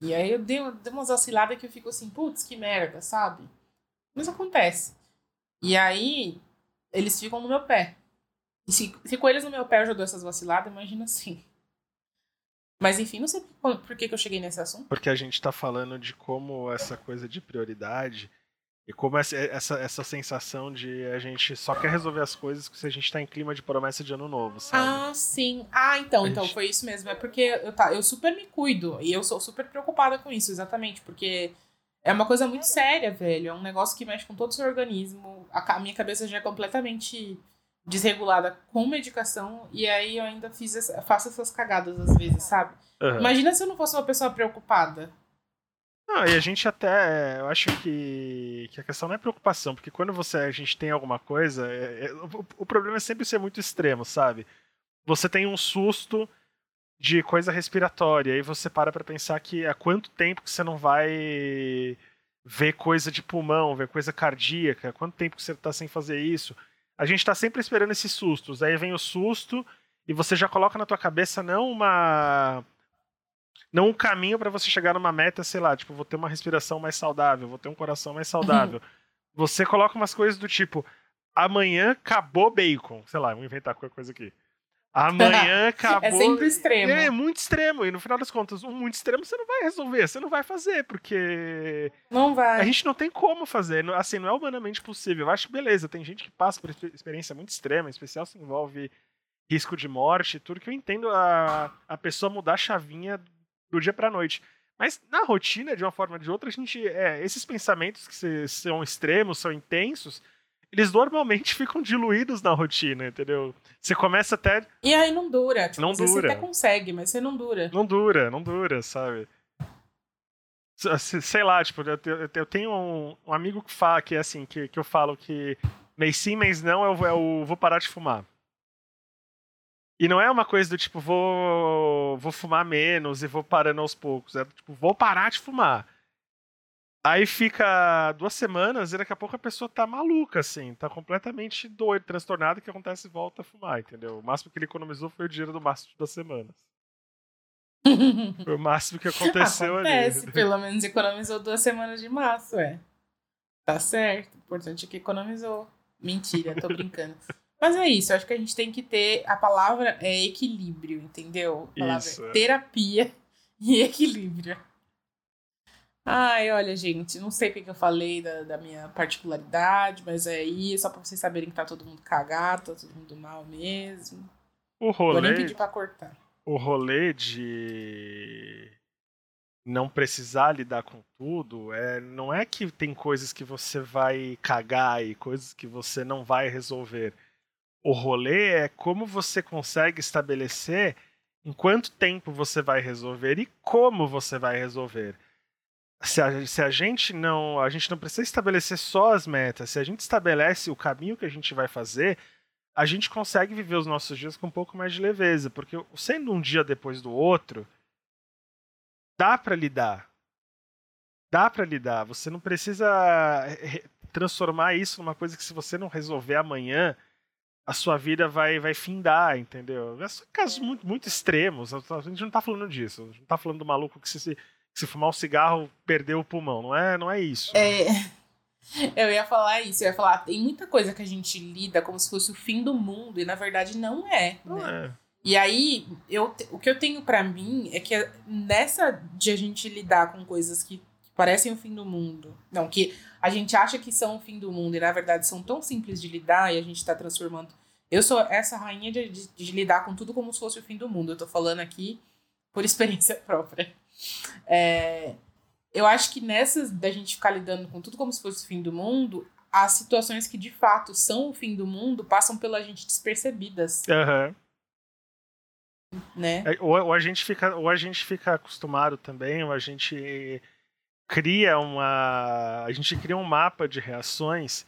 E aí eu dei, dei umas vaciladas que eu fico assim, putz, que merda, sabe? Mas acontece. E aí, eles ficam no meu pé. E se, se com eles no meu pé eu já dou essas vaciladas, imagina assim. Mas enfim, não sei por, por que, que eu cheguei nesse assunto. Porque a gente está falando de como essa coisa de prioridade e como essa, essa, essa sensação de a gente só quer resolver as coisas se a gente está em clima de promessa de ano novo, sabe? Ah, sim. Ah, então, a então gente... foi isso mesmo. É porque eu, tá, eu super me cuido e eu sou super preocupada com isso, exatamente. Porque é uma coisa muito séria, velho. É um negócio que mexe com todo o seu organismo. A, a minha cabeça já é completamente desregulada com medicação e aí eu ainda fiz essa, faço essas cagadas às vezes, sabe? Uhum. Imagina se eu não fosse uma pessoa preocupada. Não, e a gente até, eu acho que, que a questão não é preocupação, porque quando você a gente tem alguma coisa, é, é, o, o, problema é sempre ser muito extremo, sabe? Você tem um susto de coisa respiratória, aí você para pra pensar que há quanto tempo que você não vai ver coisa de pulmão, ver coisa cardíaca, quanto tempo que você tá sem fazer isso a gente está sempre esperando esses sustos. Aí vem o susto e você já coloca na tua cabeça não uma não um caminho para você chegar numa meta, sei lá, tipo, vou ter uma respiração mais saudável, vou ter um coração mais saudável. Uhum. Você coloca umas coisas do tipo, amanhã acabou bacon, sei lá, vou inventar qualquer coisa aqui. Amanhã <laughs> é acabou. É sempre extremo. É, muito extremo. E no final das contas, um muito extremo você não vai resolver, você não vai fazer, porque. Não vai. A gente não tem como fazer. Assim, não é humanamente possível. Eu acho beleza, tem gente que passa por experiência muito extrema, em especial se envolve risco de morte, tudo que eu entendo a, a pessoa mudar a chavinha do dia pra noite. Mas na rotina, de uma forma ou de outra, a gente. É, esses pensamentos que são extremos, são intensos eles normalmente <laughs> ficam diluídos na rotina, entendeu? Você começa até. E aí não dura. Tipo, não dura. Você até consegue, mas você não dura. Não dura, não dura, sabe? Sei lá, tipo, eu tenho um, um amigo que fala que é assim, que, que eu falo que mês sim, mês não, eu, eu vou parar de fumar. E não é uma coisa do tipo, vou, vou fumar menos e vou parando aos poucos. É tipo, vou parar de fumar. Aí fica duas semanas e daqui a pouco a pessoa tá maluca, assim, tá completamente doido, transtornado, que acontece e volta a fumar, entendeu? O máximo que ele economizou foi o dinheiro do máximo das semanas. <laughs> Foi o máximo que aconteceu Acontece, ali. pelo menos economizou duas semanas de março, é. Tá certo. O importante é que economizou. Mentira, tô brincando. Mas é isso, acho que a gente tem que ter. A palavra é equilíbrio, entendeu? A palavra Isso, é é. terapia <laughs> e equilíbrio. Ai, olha, gente, não sei o que eu falei da, da minha particularidade, mas é aí, só pra vocês saberem que tá todo mundo cagado, tá todo mundo mal mesmo. O Vou nem rolê, pedir pra cortar. o rolê de não precisar lidar com tudo, é, não é que tem coisas que você vai cagar e coisas que você não vai resolver. O rolê é como você consegue estabelecer em quanto tempo você vai resolver e como você vai resolver. Se a, se a gente não, a gente não precisa estabelecer só as metas. Se a gente estabelece o caminho que a gente vai fazer, a gente consegue viver os nossos dias com um pouco mais de leveza, porque sendo um dia depois do outro, dá para lidar. Dá para lidar. Você não precisa re- transformar isso numa coisa que se você não resolver amanhã, a sua vida vai vai findar, entendeu? São casos muito, muito extremos. A gente não tá falando disso. A gente não tá falando do maluco que se, se, se fumar um cigarro perdeu o pulmão. Não é, não é isso. É, <laughs> eu ia falar isso, eu ia falar, tem muita coisa que a gente lida como se fosse o fim do mundo, e na verdade não é. Não né? é. E aí, eu, o que eu tenho pra mim é que nessa de a gente lidar com coisas que, que parecem o fim do mundo, não, que a gente acha que são o fim do mundo e na verdade são tão simples de lidar e a gente tá transformando. Eu sou essa rainha de, de- de lidar com tudo como se fosse o fim do mundo. Eu tô falando aqui por experiência <laughs> própria. É, eu acho que nessas da gente ficar lidando com tudo como se fosse o fim do mundo, as situações que de fato são o fim do mundo passam pela gente despercebidas, Aham. né? É, Ou, ou a gente fica, ou a gente fica acostumado também, ou a gente cria uma, a gente cria um mapa de reações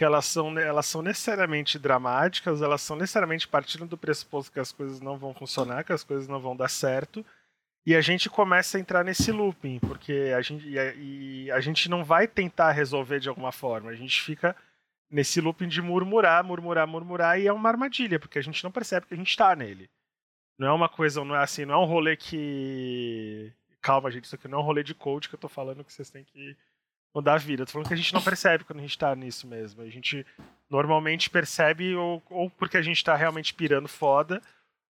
que elas são, elas são necessariamente dramáticas, elas são necessariamente partindo do pressuposto que as coisas não vão funcionar, que as coisas não vão dar certo, e a gente começa a entrar nesse looping, porque a gente, e a, e a gente não vai tentar resolver de alguma forma, a gente fica nesse looping de murmurar, murmurar, murmurar, e é uma armadilha, porque a gente não percebe que a gente está nele. Não é uma coisa, não é assim, não é um rolê que. Calma, gente, isso aqui não é um rolê de coach que eu tô falando que vocês têm que mudar a vida. Tô falando que a gente não percebe quando a gente tá nisso mesmo. A gente normalmente percebe ou, ou porque a gente tá realmente pirando foda,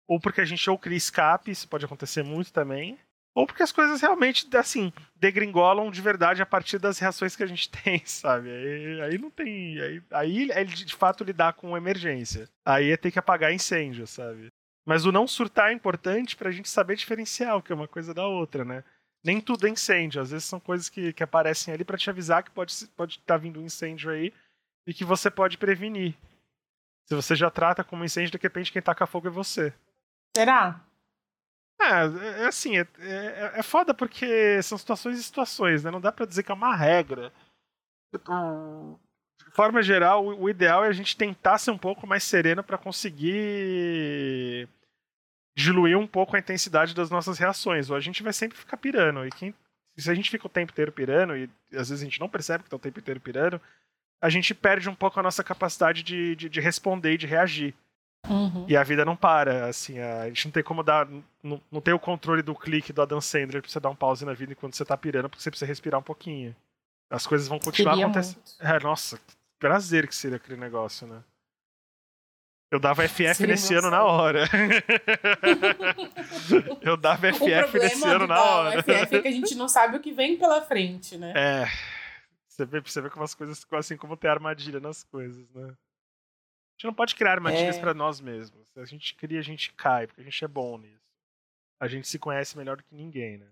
ou porque a gente ou cria escape, isso pode acontecer muito também, ou porque as coisas realmente, assim, degringolam de verdade a partir das reações que a gente <laughs> tem, sabe? Aí, aí não tem. Aí, aí é de fato lidar com emergência. Aí é ter que apagar incêndio, sabe? Mas o não surtar é importante pra gente saber diferenciar o que é uma coisa da outra, né? Nem tudo é incêndio. Às vezes são coisas que, que aparecem ali pra te avisar que pode estar pode tá vindo um incêndio aí e que você pode prevenir. Se você já trata como incêndio, de repente quem taca fogo é você. Será? Ah, é, é assim, é, é, é foda porque são situações e situações, né? Não dá pra dizer que é uma regra. O- De forma geral, o, o ideal é a gente tentar ser um pouco mais sereno pra conseguir diluir um pouco a intensidade das nossas reações. Ou a gente vai sempre ficar pirando. E quem, se a gente fica o tempo inteiro pirando, e às vezes a gente não percebe que tá o tempo inteiro pirando, a gente perde um pouco a nossa capacidade de, de, de responder e de reagir. Uhum. E a vida não para, assim, a gente não tem como dar. Não, não tem o controle do clique do Adam Sandler pra você dar um pause na vida enquanto você tá pirando, porque você precisa respirar um pouquinho. As coisas vão continuar acontecendo. É, nossa, que prazer que seria aquele negócio, né? Eu dava FF Seria nesse ano na hora. <laughs> Eu dava O FF nesse ano na hora. UFF é que a gente não sabe o que vem pela frente, né? É. Você vê, você vê como as coisas ficam assim, como tem armadilha nas coisas, né? A gente não pode criar armadilhas É. pra nós mesmos. Se a gente cria, a gente cai, porque a gente é bom nisso. A gente se conhece melhor do que ninguém, né?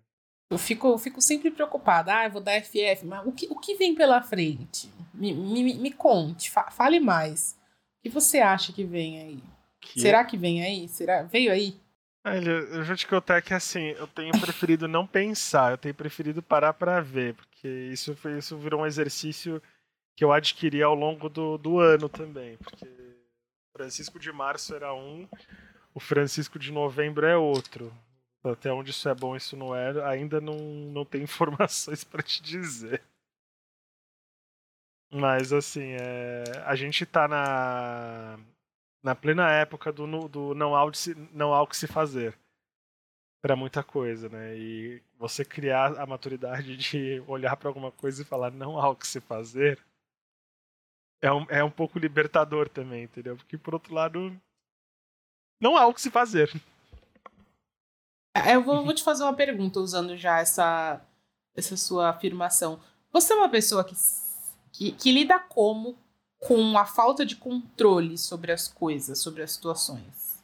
Eu fico, eu fico sempre preocupada. Ah, eu vou dar FF, mas o que, o que vem pela frente? Me, me, me conte, fa- fale mais. O que você acha que vem aí? Que Será que vem aí? Será? Veio aí? Olha, eu já te contar que assim, eu tenho preferido não pensar, eu tenho preferido parar pra ver, porque isso, foi, isso virou um exercício que eu adquiri ao longo do, do ano também, porque o Francisco de março era um, o Francisco de novembro é outro. Até onde isso é bom, isso não é, ainda não, não tem <laughs> informações pra te dizer. Mas assim, é, a gente tá na, na plena época do, do não, há se- não há o que se fazer. para muita coisa, né? E você criar a maturidade <laughs> de olhar para alguma coisa e falar não há o que se fazer é um, é um pouco libertador também, entendeu? Porque por outro lado não há o que se fazer. É, eu vou, <laughs> vou te fazer uma pergunta usando já essa, essa sua afirmação. Você é uma pessoa que, que, que lida como com a falta de controle sobre as coisas, sobre as situações?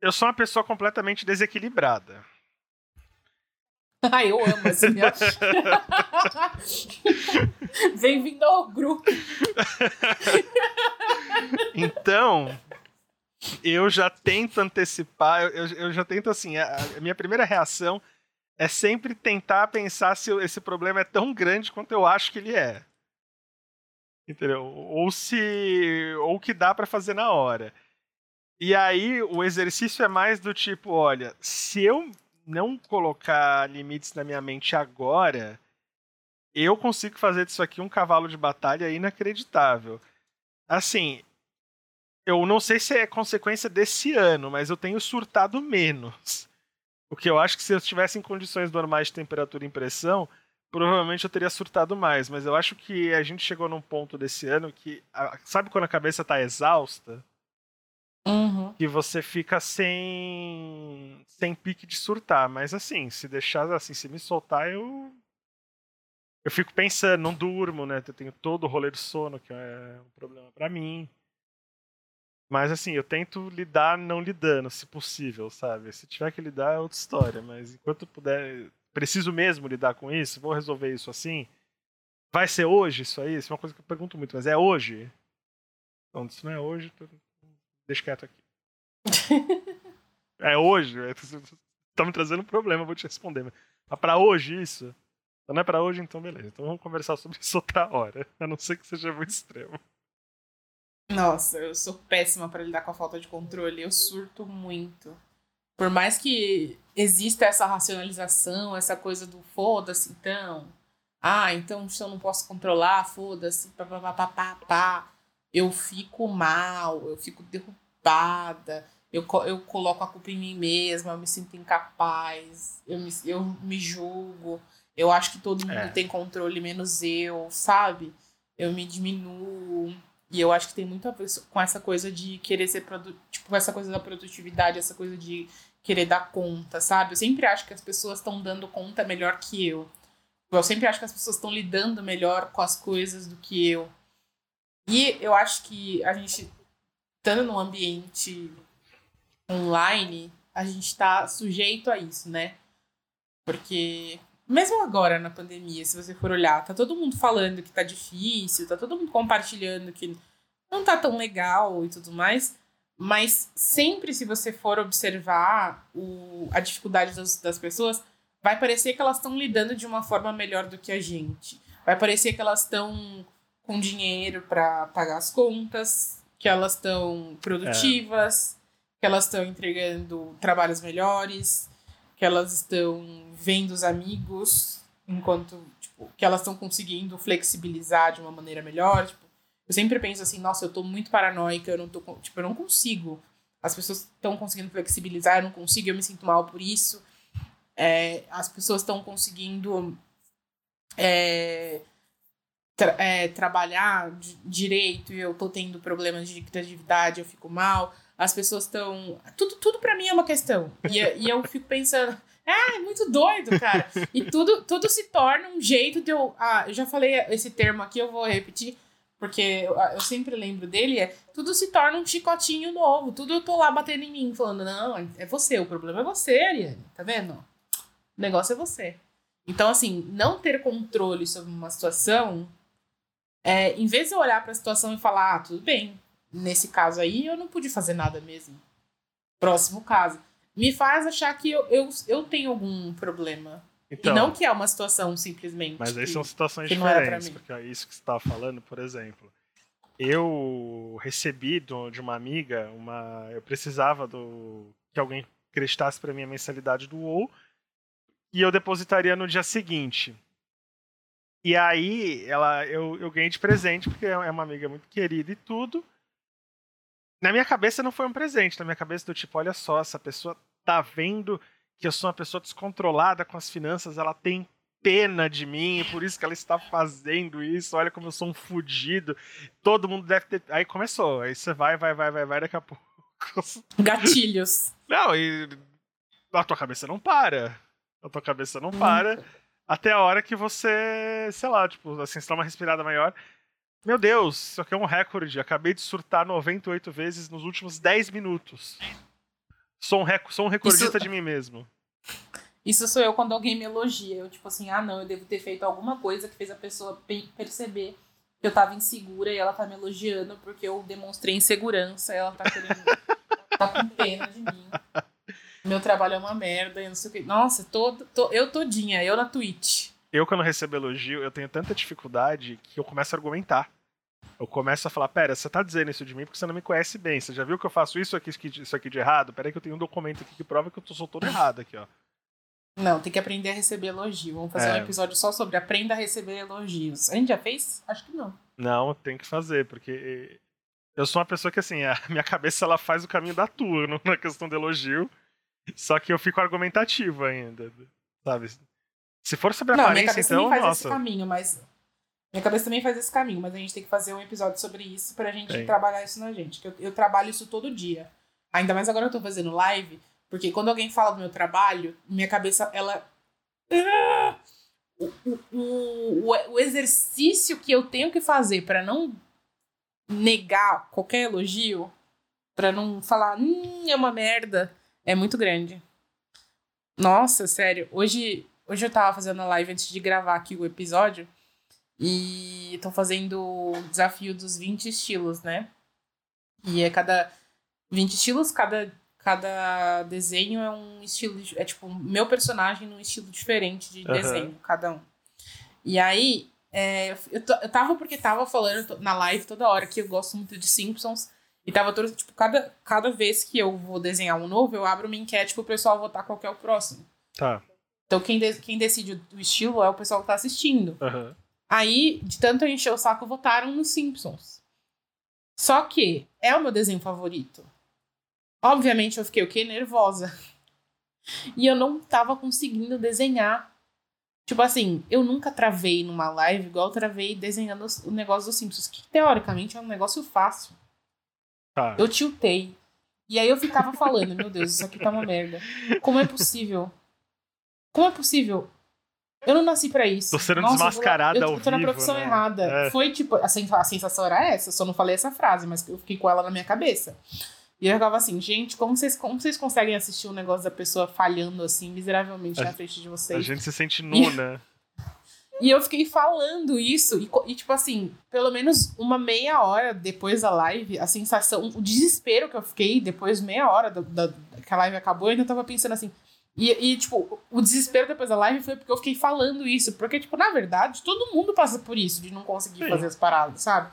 Eu sou uma pessoa completamente desequilibrada. <laughs> Ah, eu amo essa minha. <laughs> Bem-vindo ao grupo. <laughs> então, eu já tento antecipar, eu, eu já tento assim, a, a, minha primeira reação é sempre tentar pensar se esse problema é tão grande quanto eu acho que ele é. Entendeu? Ou se ou que dá para fazer na hora. E aí o exercício é mais do tipo, olha, se eu não colocar limites na minha mente agora, eu consigo fazer disso aqui um cavalo de batalha inacreditável. Assim, eu não sei se é consequência desse ano, mas eu tenho surtado menos. O que eu acho que se eu estivesse em condições normais de temperatura e pressão, provavelmente eu teria surtado mais. Mas eu acho que a gente chegou num ponto desse ano que. Sabe quando a cabeça está exausta? Uhum. Que você fica sem. sem pique de surtar. Mas assim, se deixar assim, se me soltar, eu. Eu fico pensando, não durmo, né? Eu tenho todo o rolê de sono, que é um problema para mim. Mas assim, eu tento lidar não lidando, se possível, sabe? Se tiver que lidar é outra história, mas enquanto puder, preciso mesmo lidar com isso, vou resolver isso assim. Vai ser hoje isso aí? Isso é uma coisa que eu pergunto muito, mas é hoje? Então, se não é hoje, deixa quieto aqui. <laughs> é hoje? Tá me trazendo um problema, vou te responder. Mas pra hoje isso? Então não é pra hoje, então beleza. Então vamos conversar sobre isso outra hora. A não ser que seja muito extremo. Nossa, eu sou péssima para lidar com a falta de controle. Eu surto muito. Por mais que exista essa racionalização, essa coisa do foda-se, então. Ah, então se eu não posso controlar, foda-se, pá, pá, pá, pá, pá, Eu fico mal, eu fico derrubada, eu, eu coloco a culpa em mim mesma, eu me sinto incapaz, eu me, eu me julgo, eu acho que todo mundo é. tem controle, menos eu, sabe? Eu me diminuo. E eu acho que tem muito a ver com essa coisa de querer ser produtivo, tipo, essa coisa da produtividade, essa coisa de querer dar conta, sabe? Eu sempre acho que as pessoas estão dando conta melhor que eu. Eu sempre acho que as pessoas estão lidando melhor com as coisas do que eu. E eu acho que a gente, estando num ambiente online, a gente está sujeito a isso, né? Porque mesmo agora na pandemia, se você for olhar, tá todo mundo falando que tá difícil, tá todo mundo compartilhando que não tá tão legal e tudo mais. Mas sempre, se você for observar o, a dificuldade das, das pessoas, vai parecer que elas estão lidando de uma forma melhor do que a gente. Vai parecer que elas estão com dinheiro para pagar as contas, que elas estão produtivas, é. que elas estão entregando trabalhos melhores, que elas estão vendo os amigos enquanto, tipo, que elas estão conseguindo flexibilizar de uma maneira melhor, tipo, eu sempre penso assim, nossa, eu tô muito paranoica, eu não tô, tipo, eu não consigo. As pessoas estão conseguindo flexibilizar, eu não consigo, eu me sinto mal por isso. É, as pessoas estão conseguindo é, tra é, trabalhar direito e eu tô tendo problemas de criatividade, eu fico mal as pessoas estão. Tudo, tudo para mim é uma questão. E, e eu fico pensando. É, é muito doido, cara. E tudo, tudo se torna um jeito de eu. Ah, eu já falei esse termo aqui, eu vou repetir, porque eu, eu sempre lembro dele: é tudo se torna um chicotinho novo. Tudo eu tô lá batendo em mim, falando, não, é você, o problema é você, Ariane. Tá vendo? O negócio é você. Então, assim, não ter controle sobre uma situação, é, em vez de eu olhar para a situação e falar, ah, tudo bem, nesse caso aí, eu não pude fazer nada mesmo. Próximo caso. Me faz achar que eu, eu, eu tenho algum problema. Então, e não que é uma situação simplesmente. Mas aí são situações diferentes, porque é isso que você estava falando, por exemplo. Eu recebi do, de uma amiga uma. Eu precisava do que alguém acreditasse para mim a mensalidade do WoW e eu depositaria no dia seguinte. E aí ela, eu, eu ganhei de presente, porque é uma amiga muito querida e tudo na minha cabeça não foi um presente, na minha cabeça do tipo, olha só, essa pessoa tá vendo que eu sou uma pessoa descontrolada com as finanças, ela tem pena de mim, por isso que ela está fazendo isso. Olha como eu sou um fudido. Todo mundo deve ter. Aí começou. Aí você vai, vai, vai, vai, vai, daqui a pouco. <laughs> Gatilhos. Não, e a tua cabeça não para. A tua cabeça não para. Até a hora que você, sei lá, tipo, assim, você dá uma respirada maior. Meu Deus, isso aqui é um recorde. Acabei de surtar 98 vezes nos últimos 10 minutos. Sou um, rec sou um recordista isso... de mim mesmo. Isso sou eu quando alguém me elogia. Eu, tipo assim, ah, não, eu devo ter feito alguma coisa que fez a pessoa perceber que eu tava insegura e ela tá me elogiando porque eu demonstrei insegurança e ela tá querendo. tá <laughs> com pena de mim. Meu trabalho é uma merda e não sei o que. Nossa, tô, eu todinha, eu na Twitch. Eu, quando recebo elogio, eu tenho tanta dificuldade que eu começo a argumentar. Eu começo a falar, pera, você tá dizendo isso de mim porque você não me conhece bem. Você já viu que eu faço isso aqui, isso aqui de errado? Pera aí que eu tenho um documento aqui que prova que eu sou todo errado aqui, ó. Não, tem que aprender a receber elogio. Vamos fazer é. um episódio só sobre aprenda a receber elogios. A gente já fez? Acho que não. Não, tem que fazer, porque eu sou uma pessoa que, assim, a <laughs> minha cabeça ela faz o caminho da tua <laughs> na questão de elogio. Só que eu fico argumentativo ainda, sabe? Se for sobre não, aparência, minha então, faz nossa. esse caminho, mas minha cabeça também faz esse caminho, mas a gente tem que fazer um episódio sobre isso pra gente tem. trabalhar isso na gente. Eu, eu trabalho isso todo dia. Ainda mais agora eu tô fazendo live, porque quando alguém fala do meu trabalho, minha cabeça, ela. O, o, o, o exercício que eu tenho que fazer para não negar qualquer elogio, para não falar, hum, é uma merda, é muito grande. Nossa, sério. Hoje, hoje eu tava fazendo a live antes de gravar aqui o episódio. E tô fazendo o desafio dos 20 estilos, né? E é cada 20 estilos, cada cada desenho é um estilo, é tipo, meu personagem num estilo diferente de uhum. desenho, cada um. E aí, é, eu, eu tava porque tava falando na live toda hora que eu gosto muito de Simpsons. E tava todo, tipo, cada, cada vez que eu vou desenhar um novo, eu abro uma enquete pro pessoal votar qual é o próximo. Tá. Então quem, de, quem decide o estilo é o pessoal que tá assistindo. Uhum. Aí, de tanto eu encher o saco, votaram nos Simpsons. Só que é o meu desenho favorito. Obviamente eu fiquei o quê? Nervosa. <laughs> E eu não tava conseguindo desenhar. Tipo assim, eu nunca travei numa live igual eu travei desenhando o negócio dos Simpsons, que teoricamente é um negócio fácil. Tá. Eu tiltei. E aí eu ficava falando, meu Deus, isso aqui tá uma merda. Como é possível? Como é possível? Eu não nasci para isso. Tô sendo Nossa, desmascarada eu, eu, ao eu tô na profissão né? errada. É. Foi tipo, a, a sensação era essa, eu só não falei essa frase, mas eu fiquei com ela na minha cabeça. E eu ficava assim, gente, como vocês, como vocês conseguem assistir um negócio da pessoa falhando assim, miseravelmente a, na frente de vocês? A gente se sente nu, né? <laughs> E eu fiquei falando isso, e, e, tipo assim, pelo menos uma meia hora depois da live, a sensação, o desespero que eu fiquei depois meia hora da, da, que a live acabou, eu ainda tava pensando assim, e, e, tipo, o desespero depois da live foi porque eu fiquei falando isso. Porque, tipo, na verdade, todo mundo passa por isso, de não conseguir Sim. fazer as paradas, sabe?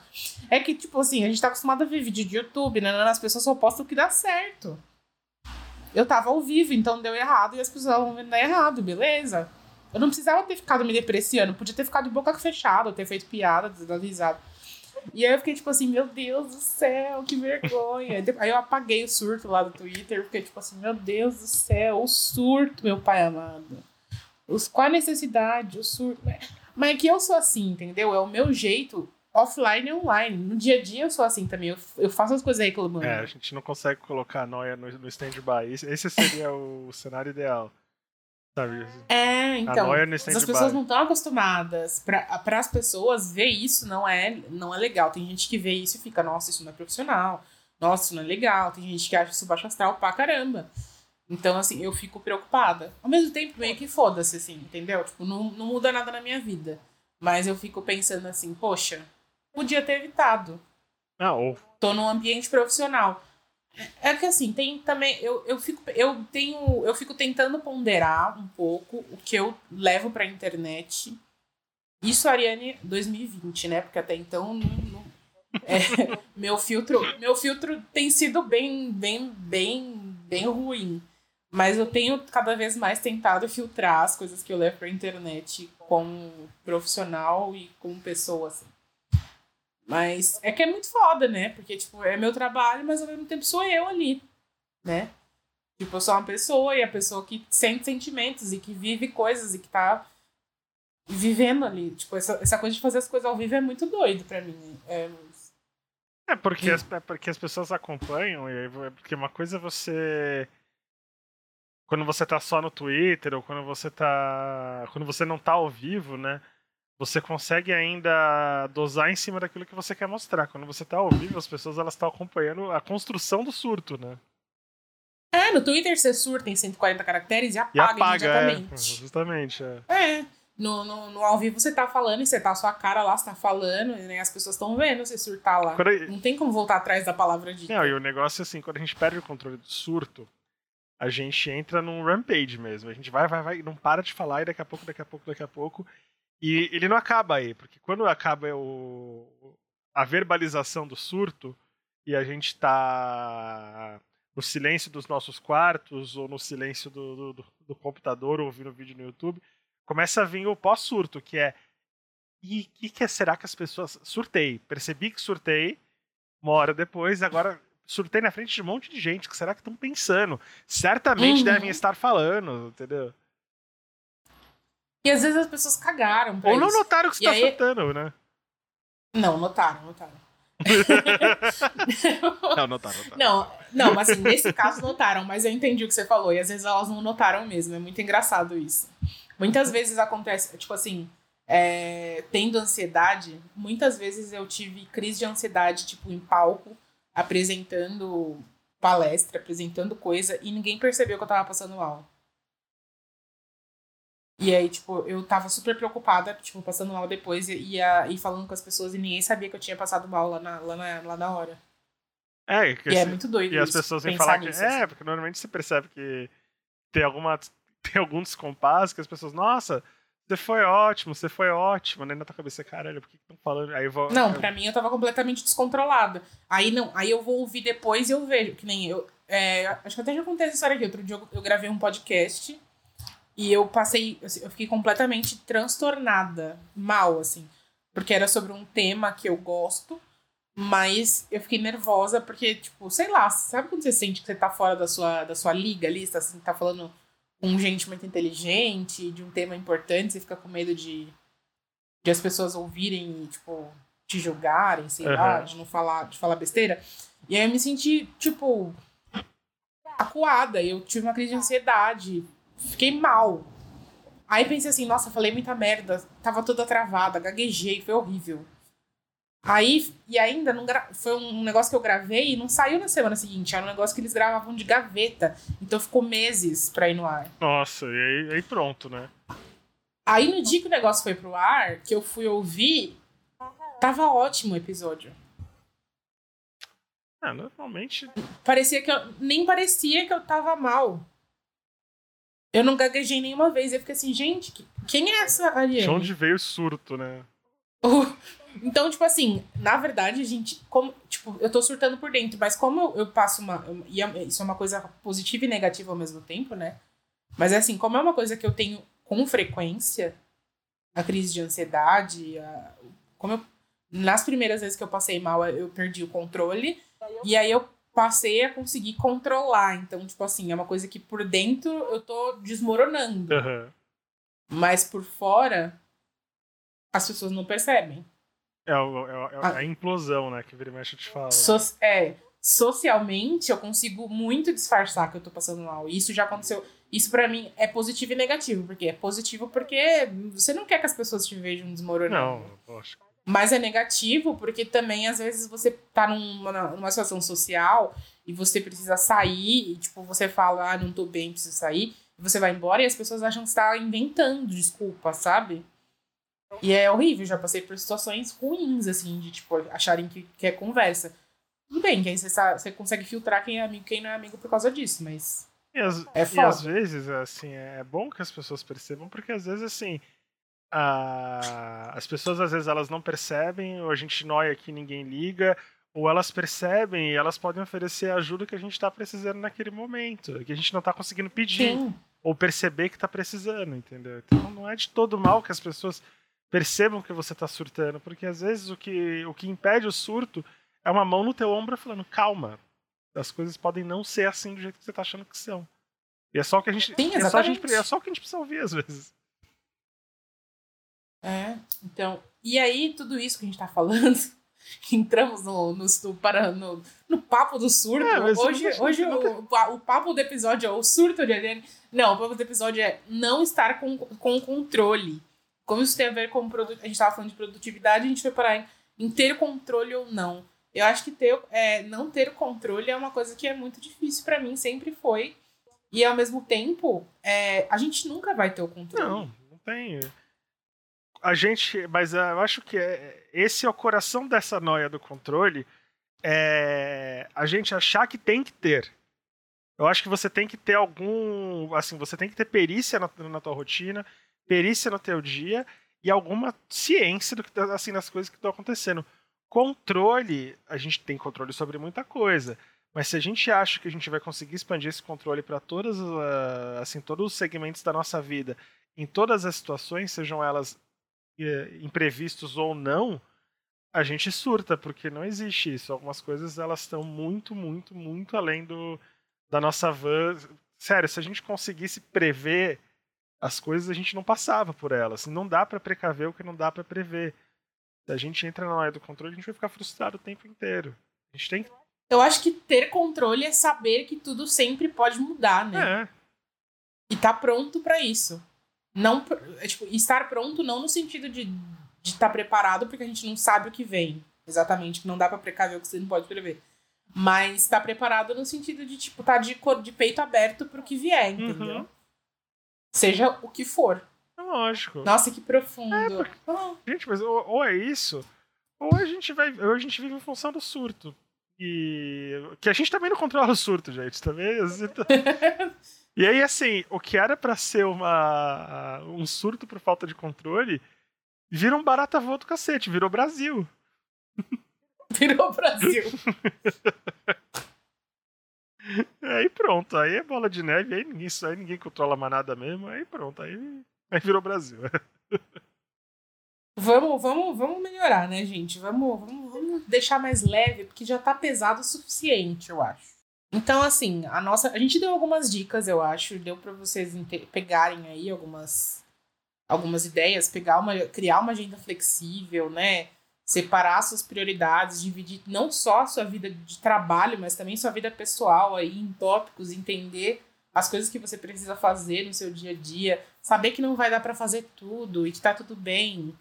É que, tipo assim, a gente tá acostumado a ver vídeo de YouTube, né? As pessoas só postam o que dá certo. Eu tava ao vivo, então deu errado e as pessoas estavam vendo dar errado, beleza? Eu não precisava ter ficado me depreciando, podia ter ficado de boca fechada, ter feito piada, dado risada. E aí eu fiquei tipo assim, meu Deus do céu, que vergonha. Aí eu apaguei o surto lá do Twitter, fiquei tipo assim, meu Deus do céu, o surto, meu pai amado. Os, qual a necessidade, o surto. Mas é que eu sou assim, entendeu? É o meu jeito offline e online. No dia a dia eu sou assim também. Eu, eu faço as coisas reclamando. É, a gente não consegue colocar a noia no, no stand-by. Esse seria o cenário ideal. Sabe? É, então. As pessoas não estão acostumadas. Para as pessoas, ver isso não é, não é legal. Tem gente que vê isso e fica, nossa, isso não é profissional. Nossa, isso não é legal. Tem gente que acha isso baixo astral pra caramba. Então, assim, eu fico preocupada. Ao mesmo tempo, meio que foda-se, assim, entendeu? Tipo, não, não muda nada na minha vida. Mas eu fico pensando assim, poxa, podia ter evitado. Não. Tô num ambiente profissional. É que assim, tem também. Eu, eu, fico, eu tenho. Eu fico tentando ponderar um pouco o que eu levo pra internet. Isso, Ariane, 2020, né? Porque até então não, não é, <laughs> meu filtro. Meu filtro tem sido bem, bem, bem, bem ruim. Mas eu tenho cada vez mais tentado filtrar as coisas que eu levo pra internet como profissional e como pessoa, assim. Mas é que é muito foda, né? Porque, tipo, é meu trabalho, mas ao mesmo tempo sou eu ali, né? Tipo, eu sou uma pessoa e a pessoa que sente sentimentos e que vive coisas e que tá vivendo ali. Tipo, essa, essa coisa de fazer as coisas ao vivo é muito doido pra mim. É, é porque, as, é porque as pessoas acompanham, e é porque uma coisa é você. Quando você tá só no Twitter, ou quando você tá. Quando você não tá ao vivo, né? Você consegue ainda dosar em cima daquilo que você quer mostrar. Quando você tá ao vivo, as pessoas elas estão acompanhando a construção do surto, né? É, no Twitter você surta em 140 caracteres e apaga, e apaga imediatamente. É, justamente, é. É. No, no, no, ao vivo você tá falando e você tá a sua cara lá, você tá falando, e né, as pessoas estão vendo você surtar lá. Quando... Não tem como voltar atrás da palavra de. Não, e o negócio é assim, quando a gente perde o controle do surto, a gente entra num rampage mesmo. A gente vai, vai, vai, não para de falar, e daqui a pouco, daqui a pouco, daqui a pouco. E ele não acaba aí, porque quando acaba o, a verbalização do surto e a gente tá no silêncio dos nossos quartos ou no silêncio do, do, do computador ouvindo vídeo no YouTube começa a vir o pós-surto, que é. E o que, que será que as pessoas. Surtei. Percebi que surtei uma hora depois, agora surtei na frente de um monte de gente. que será que estão pensando? Certamente uhum. devem estar falando, entendeu? E às vezes as pessoas cagaram. Ou não isso. notaram que você e tá aí... surtando, né? Não, notaram, notaram. <laughs> não, notaram, notaram. Não, não, mas assim, nesse caso notaram, mas eu entendi o que você falou. E às vezes elas não notaram mesmo. É muito engraçado isso. Muitas vezes acontece, tipo assim, é, tendo ansiedade, muitas vezes eu tive crise de ansiedade, tipo, em palco, apresentando palestra, apresentando coisa, e ninguém percebeu que eu tava passando mal. E aí, tipo, eu tava super preocupada, tipo, passando mal depois e, ia, e falando com as pessoas e ninguém sabia que eu tinha passado mal lá na, lá na, lá na hora. É, e é muito doido. E as pessoas vêm falar que. Nisso, é, assim. porque normalmente você percebe que tem alguma tem algum descompasso que as pessoas, nossa, você foi ótimo, você foi ótimo, né? Na tua cabeça, caralho, por que estão falando? Aí eu vou. Não, eu... pra mim eu tava completamente descontrolada. Aí não, aí eu vou ouvir depois e eu vejo, que nem eu. É, acho que até já contei essa história aqui. Outro dia eu, eu gravei um podcast e eu passei. Assim, eu fiquei completamente transtornada, mal, assim. Porque era sobre um tema que eu gosto, mas eu fiquei nervosa porque, tipo, sei lá, sabe quando você sente que você tá fora da sua, da sua liga ali, você tá, assim, tá falando com gente muito inteligente, de um tema importante, você fica com medo de, de as pessoas ouvirem e, tipo, te julgarem, sei uhum. lá, de não falar, de falar besteira. E aí eu me senti, tipo, acuada. Eu tive uma crise de ansiedade. Fiquei mal. Aí pensei assim, nossa, falei muita merda. Tava toda travada, gaguejei, foi horrível. Aí, e ainda não gra... foi um negócio que eu gravei e não saiu na semana seguinte. Era um negócio que eles gravavam de gaveta. Então ficou meses pra ir no ar. Nossa, e aí, aí pronto, né? Aí no dia que o negócio foi pro ar, que eu fui ouvir, tava ótimo o episódio. Ah, normalmente. Parecia que eu. Nem parecia que eu tava mal. Eu não gaguejei nenhuma vez. Eu fiquei assim, gente, quem é essa Ariane? De onde veio o surto, né? Então, tipo assim, na verdade, a gente. Como, tipo, eu tô surtando por dentro, mas como eu, eu passo uma. Eu, é, isso é uma coisa positiva e negativa ao mesmo tempo, né? Mas é assim, como é uma coisa que eu tenho com frequência, a crise de ansiedade, a, como eu, nas primeiras vezes que eu passei mal, eu perdi o controle. E aí eu passei a conseguir controlar. Então, tipo assim, é uma coisa que por dentro eu tô desmoronando. Uhum. Mas por fora, as pessoas não percebem. É, o, é, é a, a, implosão, né? Que vira e mexe te fala. So, é, socialmente eu consigo muito disfarçar que eu tô passando mal. E isso já aconteceu. Isso para mim é positivo e negativo. Porque é positivo porque você não quer que as pessoas te vejam desmoronando. Não, poxa. Mas é negativo porque também, às vezes, você tá numa, numa situação social e você precisa sair e, tipo, você fala, ah, não tô bem, preciso sair. E você vai embora e as pessoas acham que você tá inventando desculpa, sabe? E é horrível, já passei por situações ruins, assim, de, tipo, acharem que, que é conversa. Tudo bem, que aí você, sabe, você consegue filtrar quem é amigo e quem não é amigo por causa disso, mas. E, as, é e às vezes, assim, é bom que as pessoas percebam, porque às vezes, assim, a... as pessoas às vezes elas não percebem, ou a gente noia que ninguém liga, ou elas percebem e elas podem oferecer a ajuda que a gente está precisando naquele momento, que a gente não está conseguindo pedir, Sim. ou perceber que está precisando, entendeu? Então não é de todo mal que as pessoas percebam que você está surtando, porque às vezes o que, o que impede o surto é uma mão no teu ombro falando, calma, As coisas podem não ser assim do jeito que você tá achando que são. E é só o que a gente. Sim, é, só a gente é só o que a gente precisa ouvir às vezes. É, então. E aí, tudo isso que a gente tá falando, <laughs> entramos no, no, no, para, no, no papo do surto. É, hoje não- hoje o, o, o papo do episódio é o surto de Ariane. Não, o papo do episódio é não estar com, com controle. Como isso tem a ver com produ... A gente tava falando de produtividade, a gente foi parar em, em ter controle ou não. Eu acho que ter, é, não ter controle é uma coisa que é muito difícil pra mim, sempre foi. E ao mesmo tempo, é, a gente nunca vai ter o controle. Não, não tem. A gente. Mas ah, eu acho que é, esse é o coração dessa noia do controle. É a gente achar que tem que ter. Eu acho que você tem que ter algum. Assim, você tem que ter perícia na, na tua rotina, perícia no teu dia e alguma ciência do que tá, assim, das coisas que estão acontecendo. Controle, a gente tem controle sobre muita coisa. Mas se a gente acha que a gente vai conseguir expandir esse controle para todas ah, assim todos os segmentos da nossa vida, em todas as situações, sejam elas imprevistos ou não, a gente surta porque não existe isso. Algumas coisas elas estão muito, muito, muito além do da nossa van. Sério, se a gente conseguisse prever as coisas, a gente não passava por elas. Não dá para precaver o que não dá para prever. Se a gente entra na área do controle, a gente vai ficar frustrado o tempo inteiro. A gente tem Eu acho que ter controle é saber que tudo sempre pode mudar, né? é, E tá pronto pra isso. Não, é, tipo, estar pronto não no sentido de de estar preparado, porque a gente não sabe o que vem. Exatamente, que não dá pra precaver o que você não pode prever. Mas estar preparado no sentido de, tipo, tá de, cor, de peito aberto pro que vier, entendeu? Uhum. Seja o que for. é lógico. Nossa, que profundo. É, Ah, Gente, mas ou, ou é isso, ou a gente vai, ou a gente vive em função do surto. E que a gente também não controla o surto, gente, também. <laughs> E aí, assim, o que era pra ser uma um surto por falta de controle, vira um barata voa do cacete, virou Brasil. <laughs> virou Brasil. <laughs> Aí pronto, aí é bola de neve, aí ninguém, aí ninguém controla mais nada mesmo, aí pronto, aí, aí virou Brasil. Vamos, vamos, vamos melhorar, né, gente? Vamos, vamos, vamos deixar mais leve, porque já tá pesado o suficiente, eu acho. Então, assim, a nossa. A gente deu algumas dicas, eu acho. Deu pra vocês pegarem aí algumas, algumas ideias, pegar uma, criar uma agenda flexível, né? Separar suas prioridades, dividir não só a sua vida de trabalho, mas também sua vida pessoal aí em tópicos, entender as coisas que você precisa fazer no seu dia a dia, saber que não vai dar pra fazer tudo e que tá tudo bem,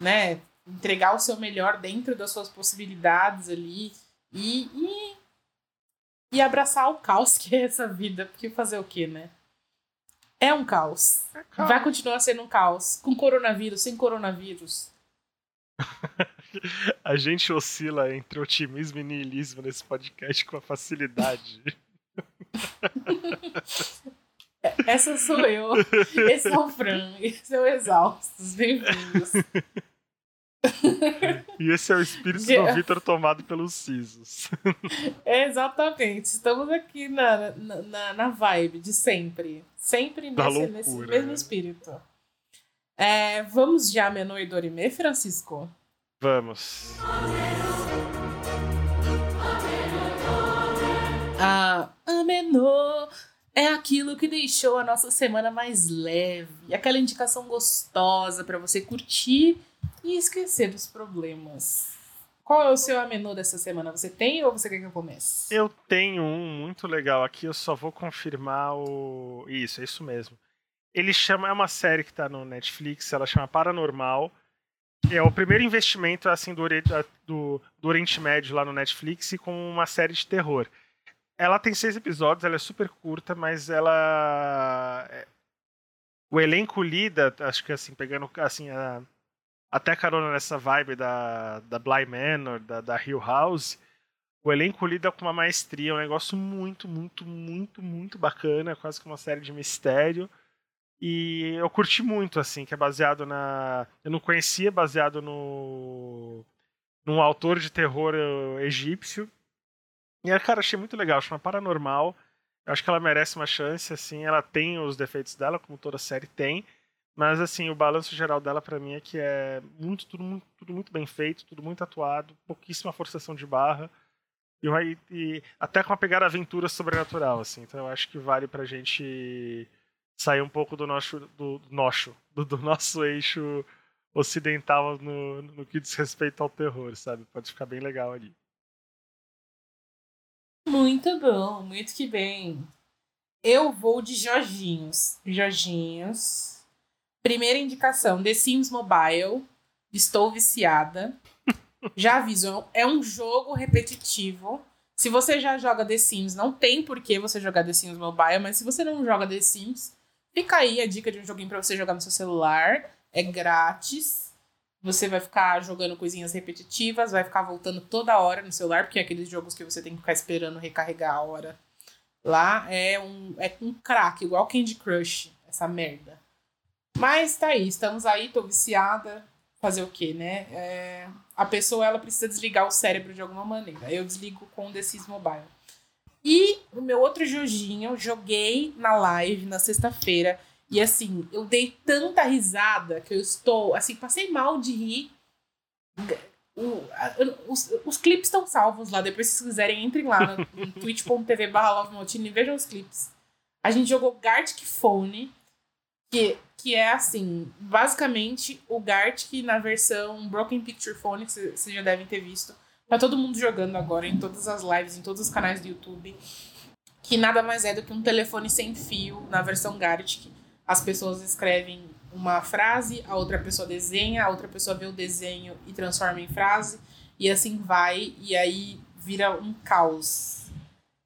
né? Entregar o seu melhor dentro das suas possibilidades ali e, e, e abraçar o caos que é essa vida. Porque fazer o quê, né? É um caos. Calma. Vai continuar sendo um caos. Com coronavírus, sem coronavírus. <laughs> A gente oscila entre otimismo e niilismo nesse podcast com a facilidade. <laughs> Essa sou eu. Esse é o Fran. Esse é o Exaustos. Bem-vindos. <laughs> <laughs> E esse é o espírito do. Vitor tomado pelos sisos. <laughs> Exatamente. Estamos aqui na, na, na, vibe de sempre. Sempre nesse, loucura, nesse mesmo né? espírito. É, vamos de Amenô e Dorime, Francisco? Vamos. Ah, Amenô é aquilo que deixou a nossa semana mais leve. Aquela indicação gostosa para você curtir e esquecer dos problemas. Qual é o seu Amenô dessa semana? Você tem ou você quer que eu comece? Eu tenho um muito legal aqui, eu só vou confirmar o. Isso, é isso mesmo. Ele chama. É uma série que tá no Netflix, ela chama Paranormal. É o primeiro investimento assim do, do, do Oriente Médio lá no Netflix e com uma série de terror. Ela tem seis episódios, ela é super curta, mas ela. é- O elenco lida, acho que assim, pegando assim, a... até carona nessa vibe da, da Bly Manor, da, da Hill House. O elenco lida com uma maestria, um negócio muito, muito, muito, muito bacana, quase que uma série de mistério. E eu curti muito, assim, que é baseado na. Eu não conhecia, baseado no. num autor de terror eh, egípcio. E, cara, achei muito legal, chama Paranormal. Eu acho que ela merece uma chance, assim, ela tem os defeitos dela, como toda série tem. Mas, assim, o balanço geral dela, pra mim, é que é muito, tudo, muito, tudo muito bem feito, tudo muito atuado, pouquíssima forçação de barra. E, e até com uma pegada aventura sobrenatural, assim. Então eu acho que vale pra gente sair um pouco do nosso, do, do nosso, do, do nosso eixo ocidental no, no que diz respeito ao terror, sabe? Pode ficar bem legal ali. Muito bom, muito que bem. Eu vou de Jorginhos. Jorginhos. Primeira indicação: The Sims Mobile. Estou viciada. Já aviso, é um jogo repetitivo. Se você já joga The Sims, não tem por que você jogar The Sims Mobile, mas se você não joga The Sims, fica aí a dica de um joguinho para você jogar no seu celular. É grátis. Você vai ficar jogando coisinhas repetitivas, vai ficar voltando toda hora no celular, porque é aqueles jogos que você tem que ficar esperando recarregar a hora. Lá é um, é um crack, igual Candy Crush, essa merda. Mas tá aí, estamos aí, tô viciada. Fazer o quê, né? É, a pessoa ela precisa desligar o cérebro de alguma maneira. Eu desligo com o Sims Mobile. E o meu outro joguinho, joguei na live na sexta-feira. E assim, eu dei tanta risada que eu estou, assim, passei mal de rir. O, os, os clipes estão salvos lá. Depois, se quiserem, entrem lá no, no <laughs> twitch.tv barra e vejam os clipes. A gente jogou Gartic Phone, que, que é assim, basicamente o Gartic na versão Broken Picture Phone, que vocês já devem ter visto. Tá todo mundo jogando agora em todas as lives, em todos os canais do YouTube. Que nada mais é do que um telefone sem fio na versão Gartic as pessoas escrevem uma frase, a outra pessoa desenha, a outra pessoa vê o desenho e transforma em frase, e assim vai, e aí vira um caos.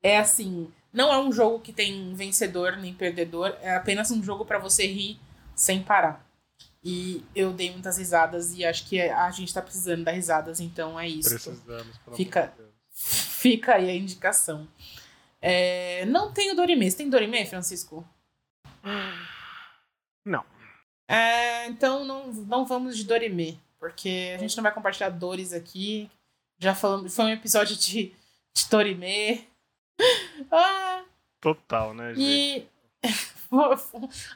É assim, não é um jogo que tem vencedor nem perdedor, é apenas um jogo para você rir sem parar. E eu dei muitas risadas e acho que a gente tá precisando dar risadas, então é isso. Precisamos, pelo fica, fica aí a indicação. É, não tem o Dorime. Você tem Dorime, Francisco? Não. É, então não, não vamos de Dorime, porque a gente não vai compartilhar dores aqui. Já falamos, foi um episódio de, de Dorime. <laughs> ah, Total, né, gente? <laughs> E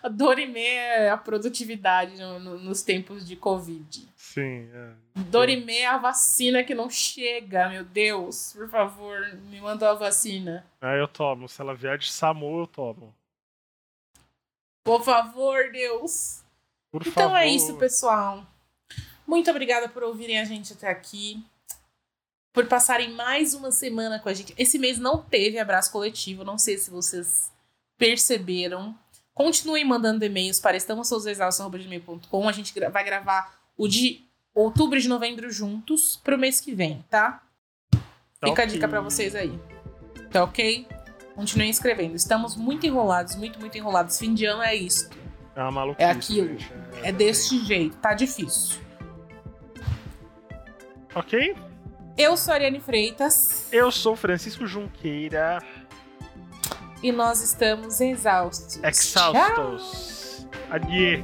a Dorime é a produtividade no, no, nos tempos de Covid. Sim, é. Dorime é a vacina que não chega, meu Deus. Por favor, me manda a vacina. Ah, eu tomo. Se ela vier de SAMU, eu tomo. Por favor, Deus. Por então favor. é isso, pessoal. Muito obrigada por ouvirem a gente até aqui. Por passarem mais uma semana com a gente. Esse mês não teve abraço coletivo, não sei se vocês perceberam. Continuem mandando e-mails para estamossousexaustos.com. A gente vai gravar o de outubro e de novembro juntos pro mês que vem, tá? Tá Fica a ok. dica para vocês aí. Tá ok? Continuem escrevendo. Estamos muito enrolados, muito, muito enrolados. Fim de ano é isso. É uma maluquice, É aquilo. gente. É deste jeito. Tá difícil. Ok? Eu sou a Ariane Freitas Eu sou Francisco Junqueira, e nós estamos exaustos. Tchau. exaustos. Adieu.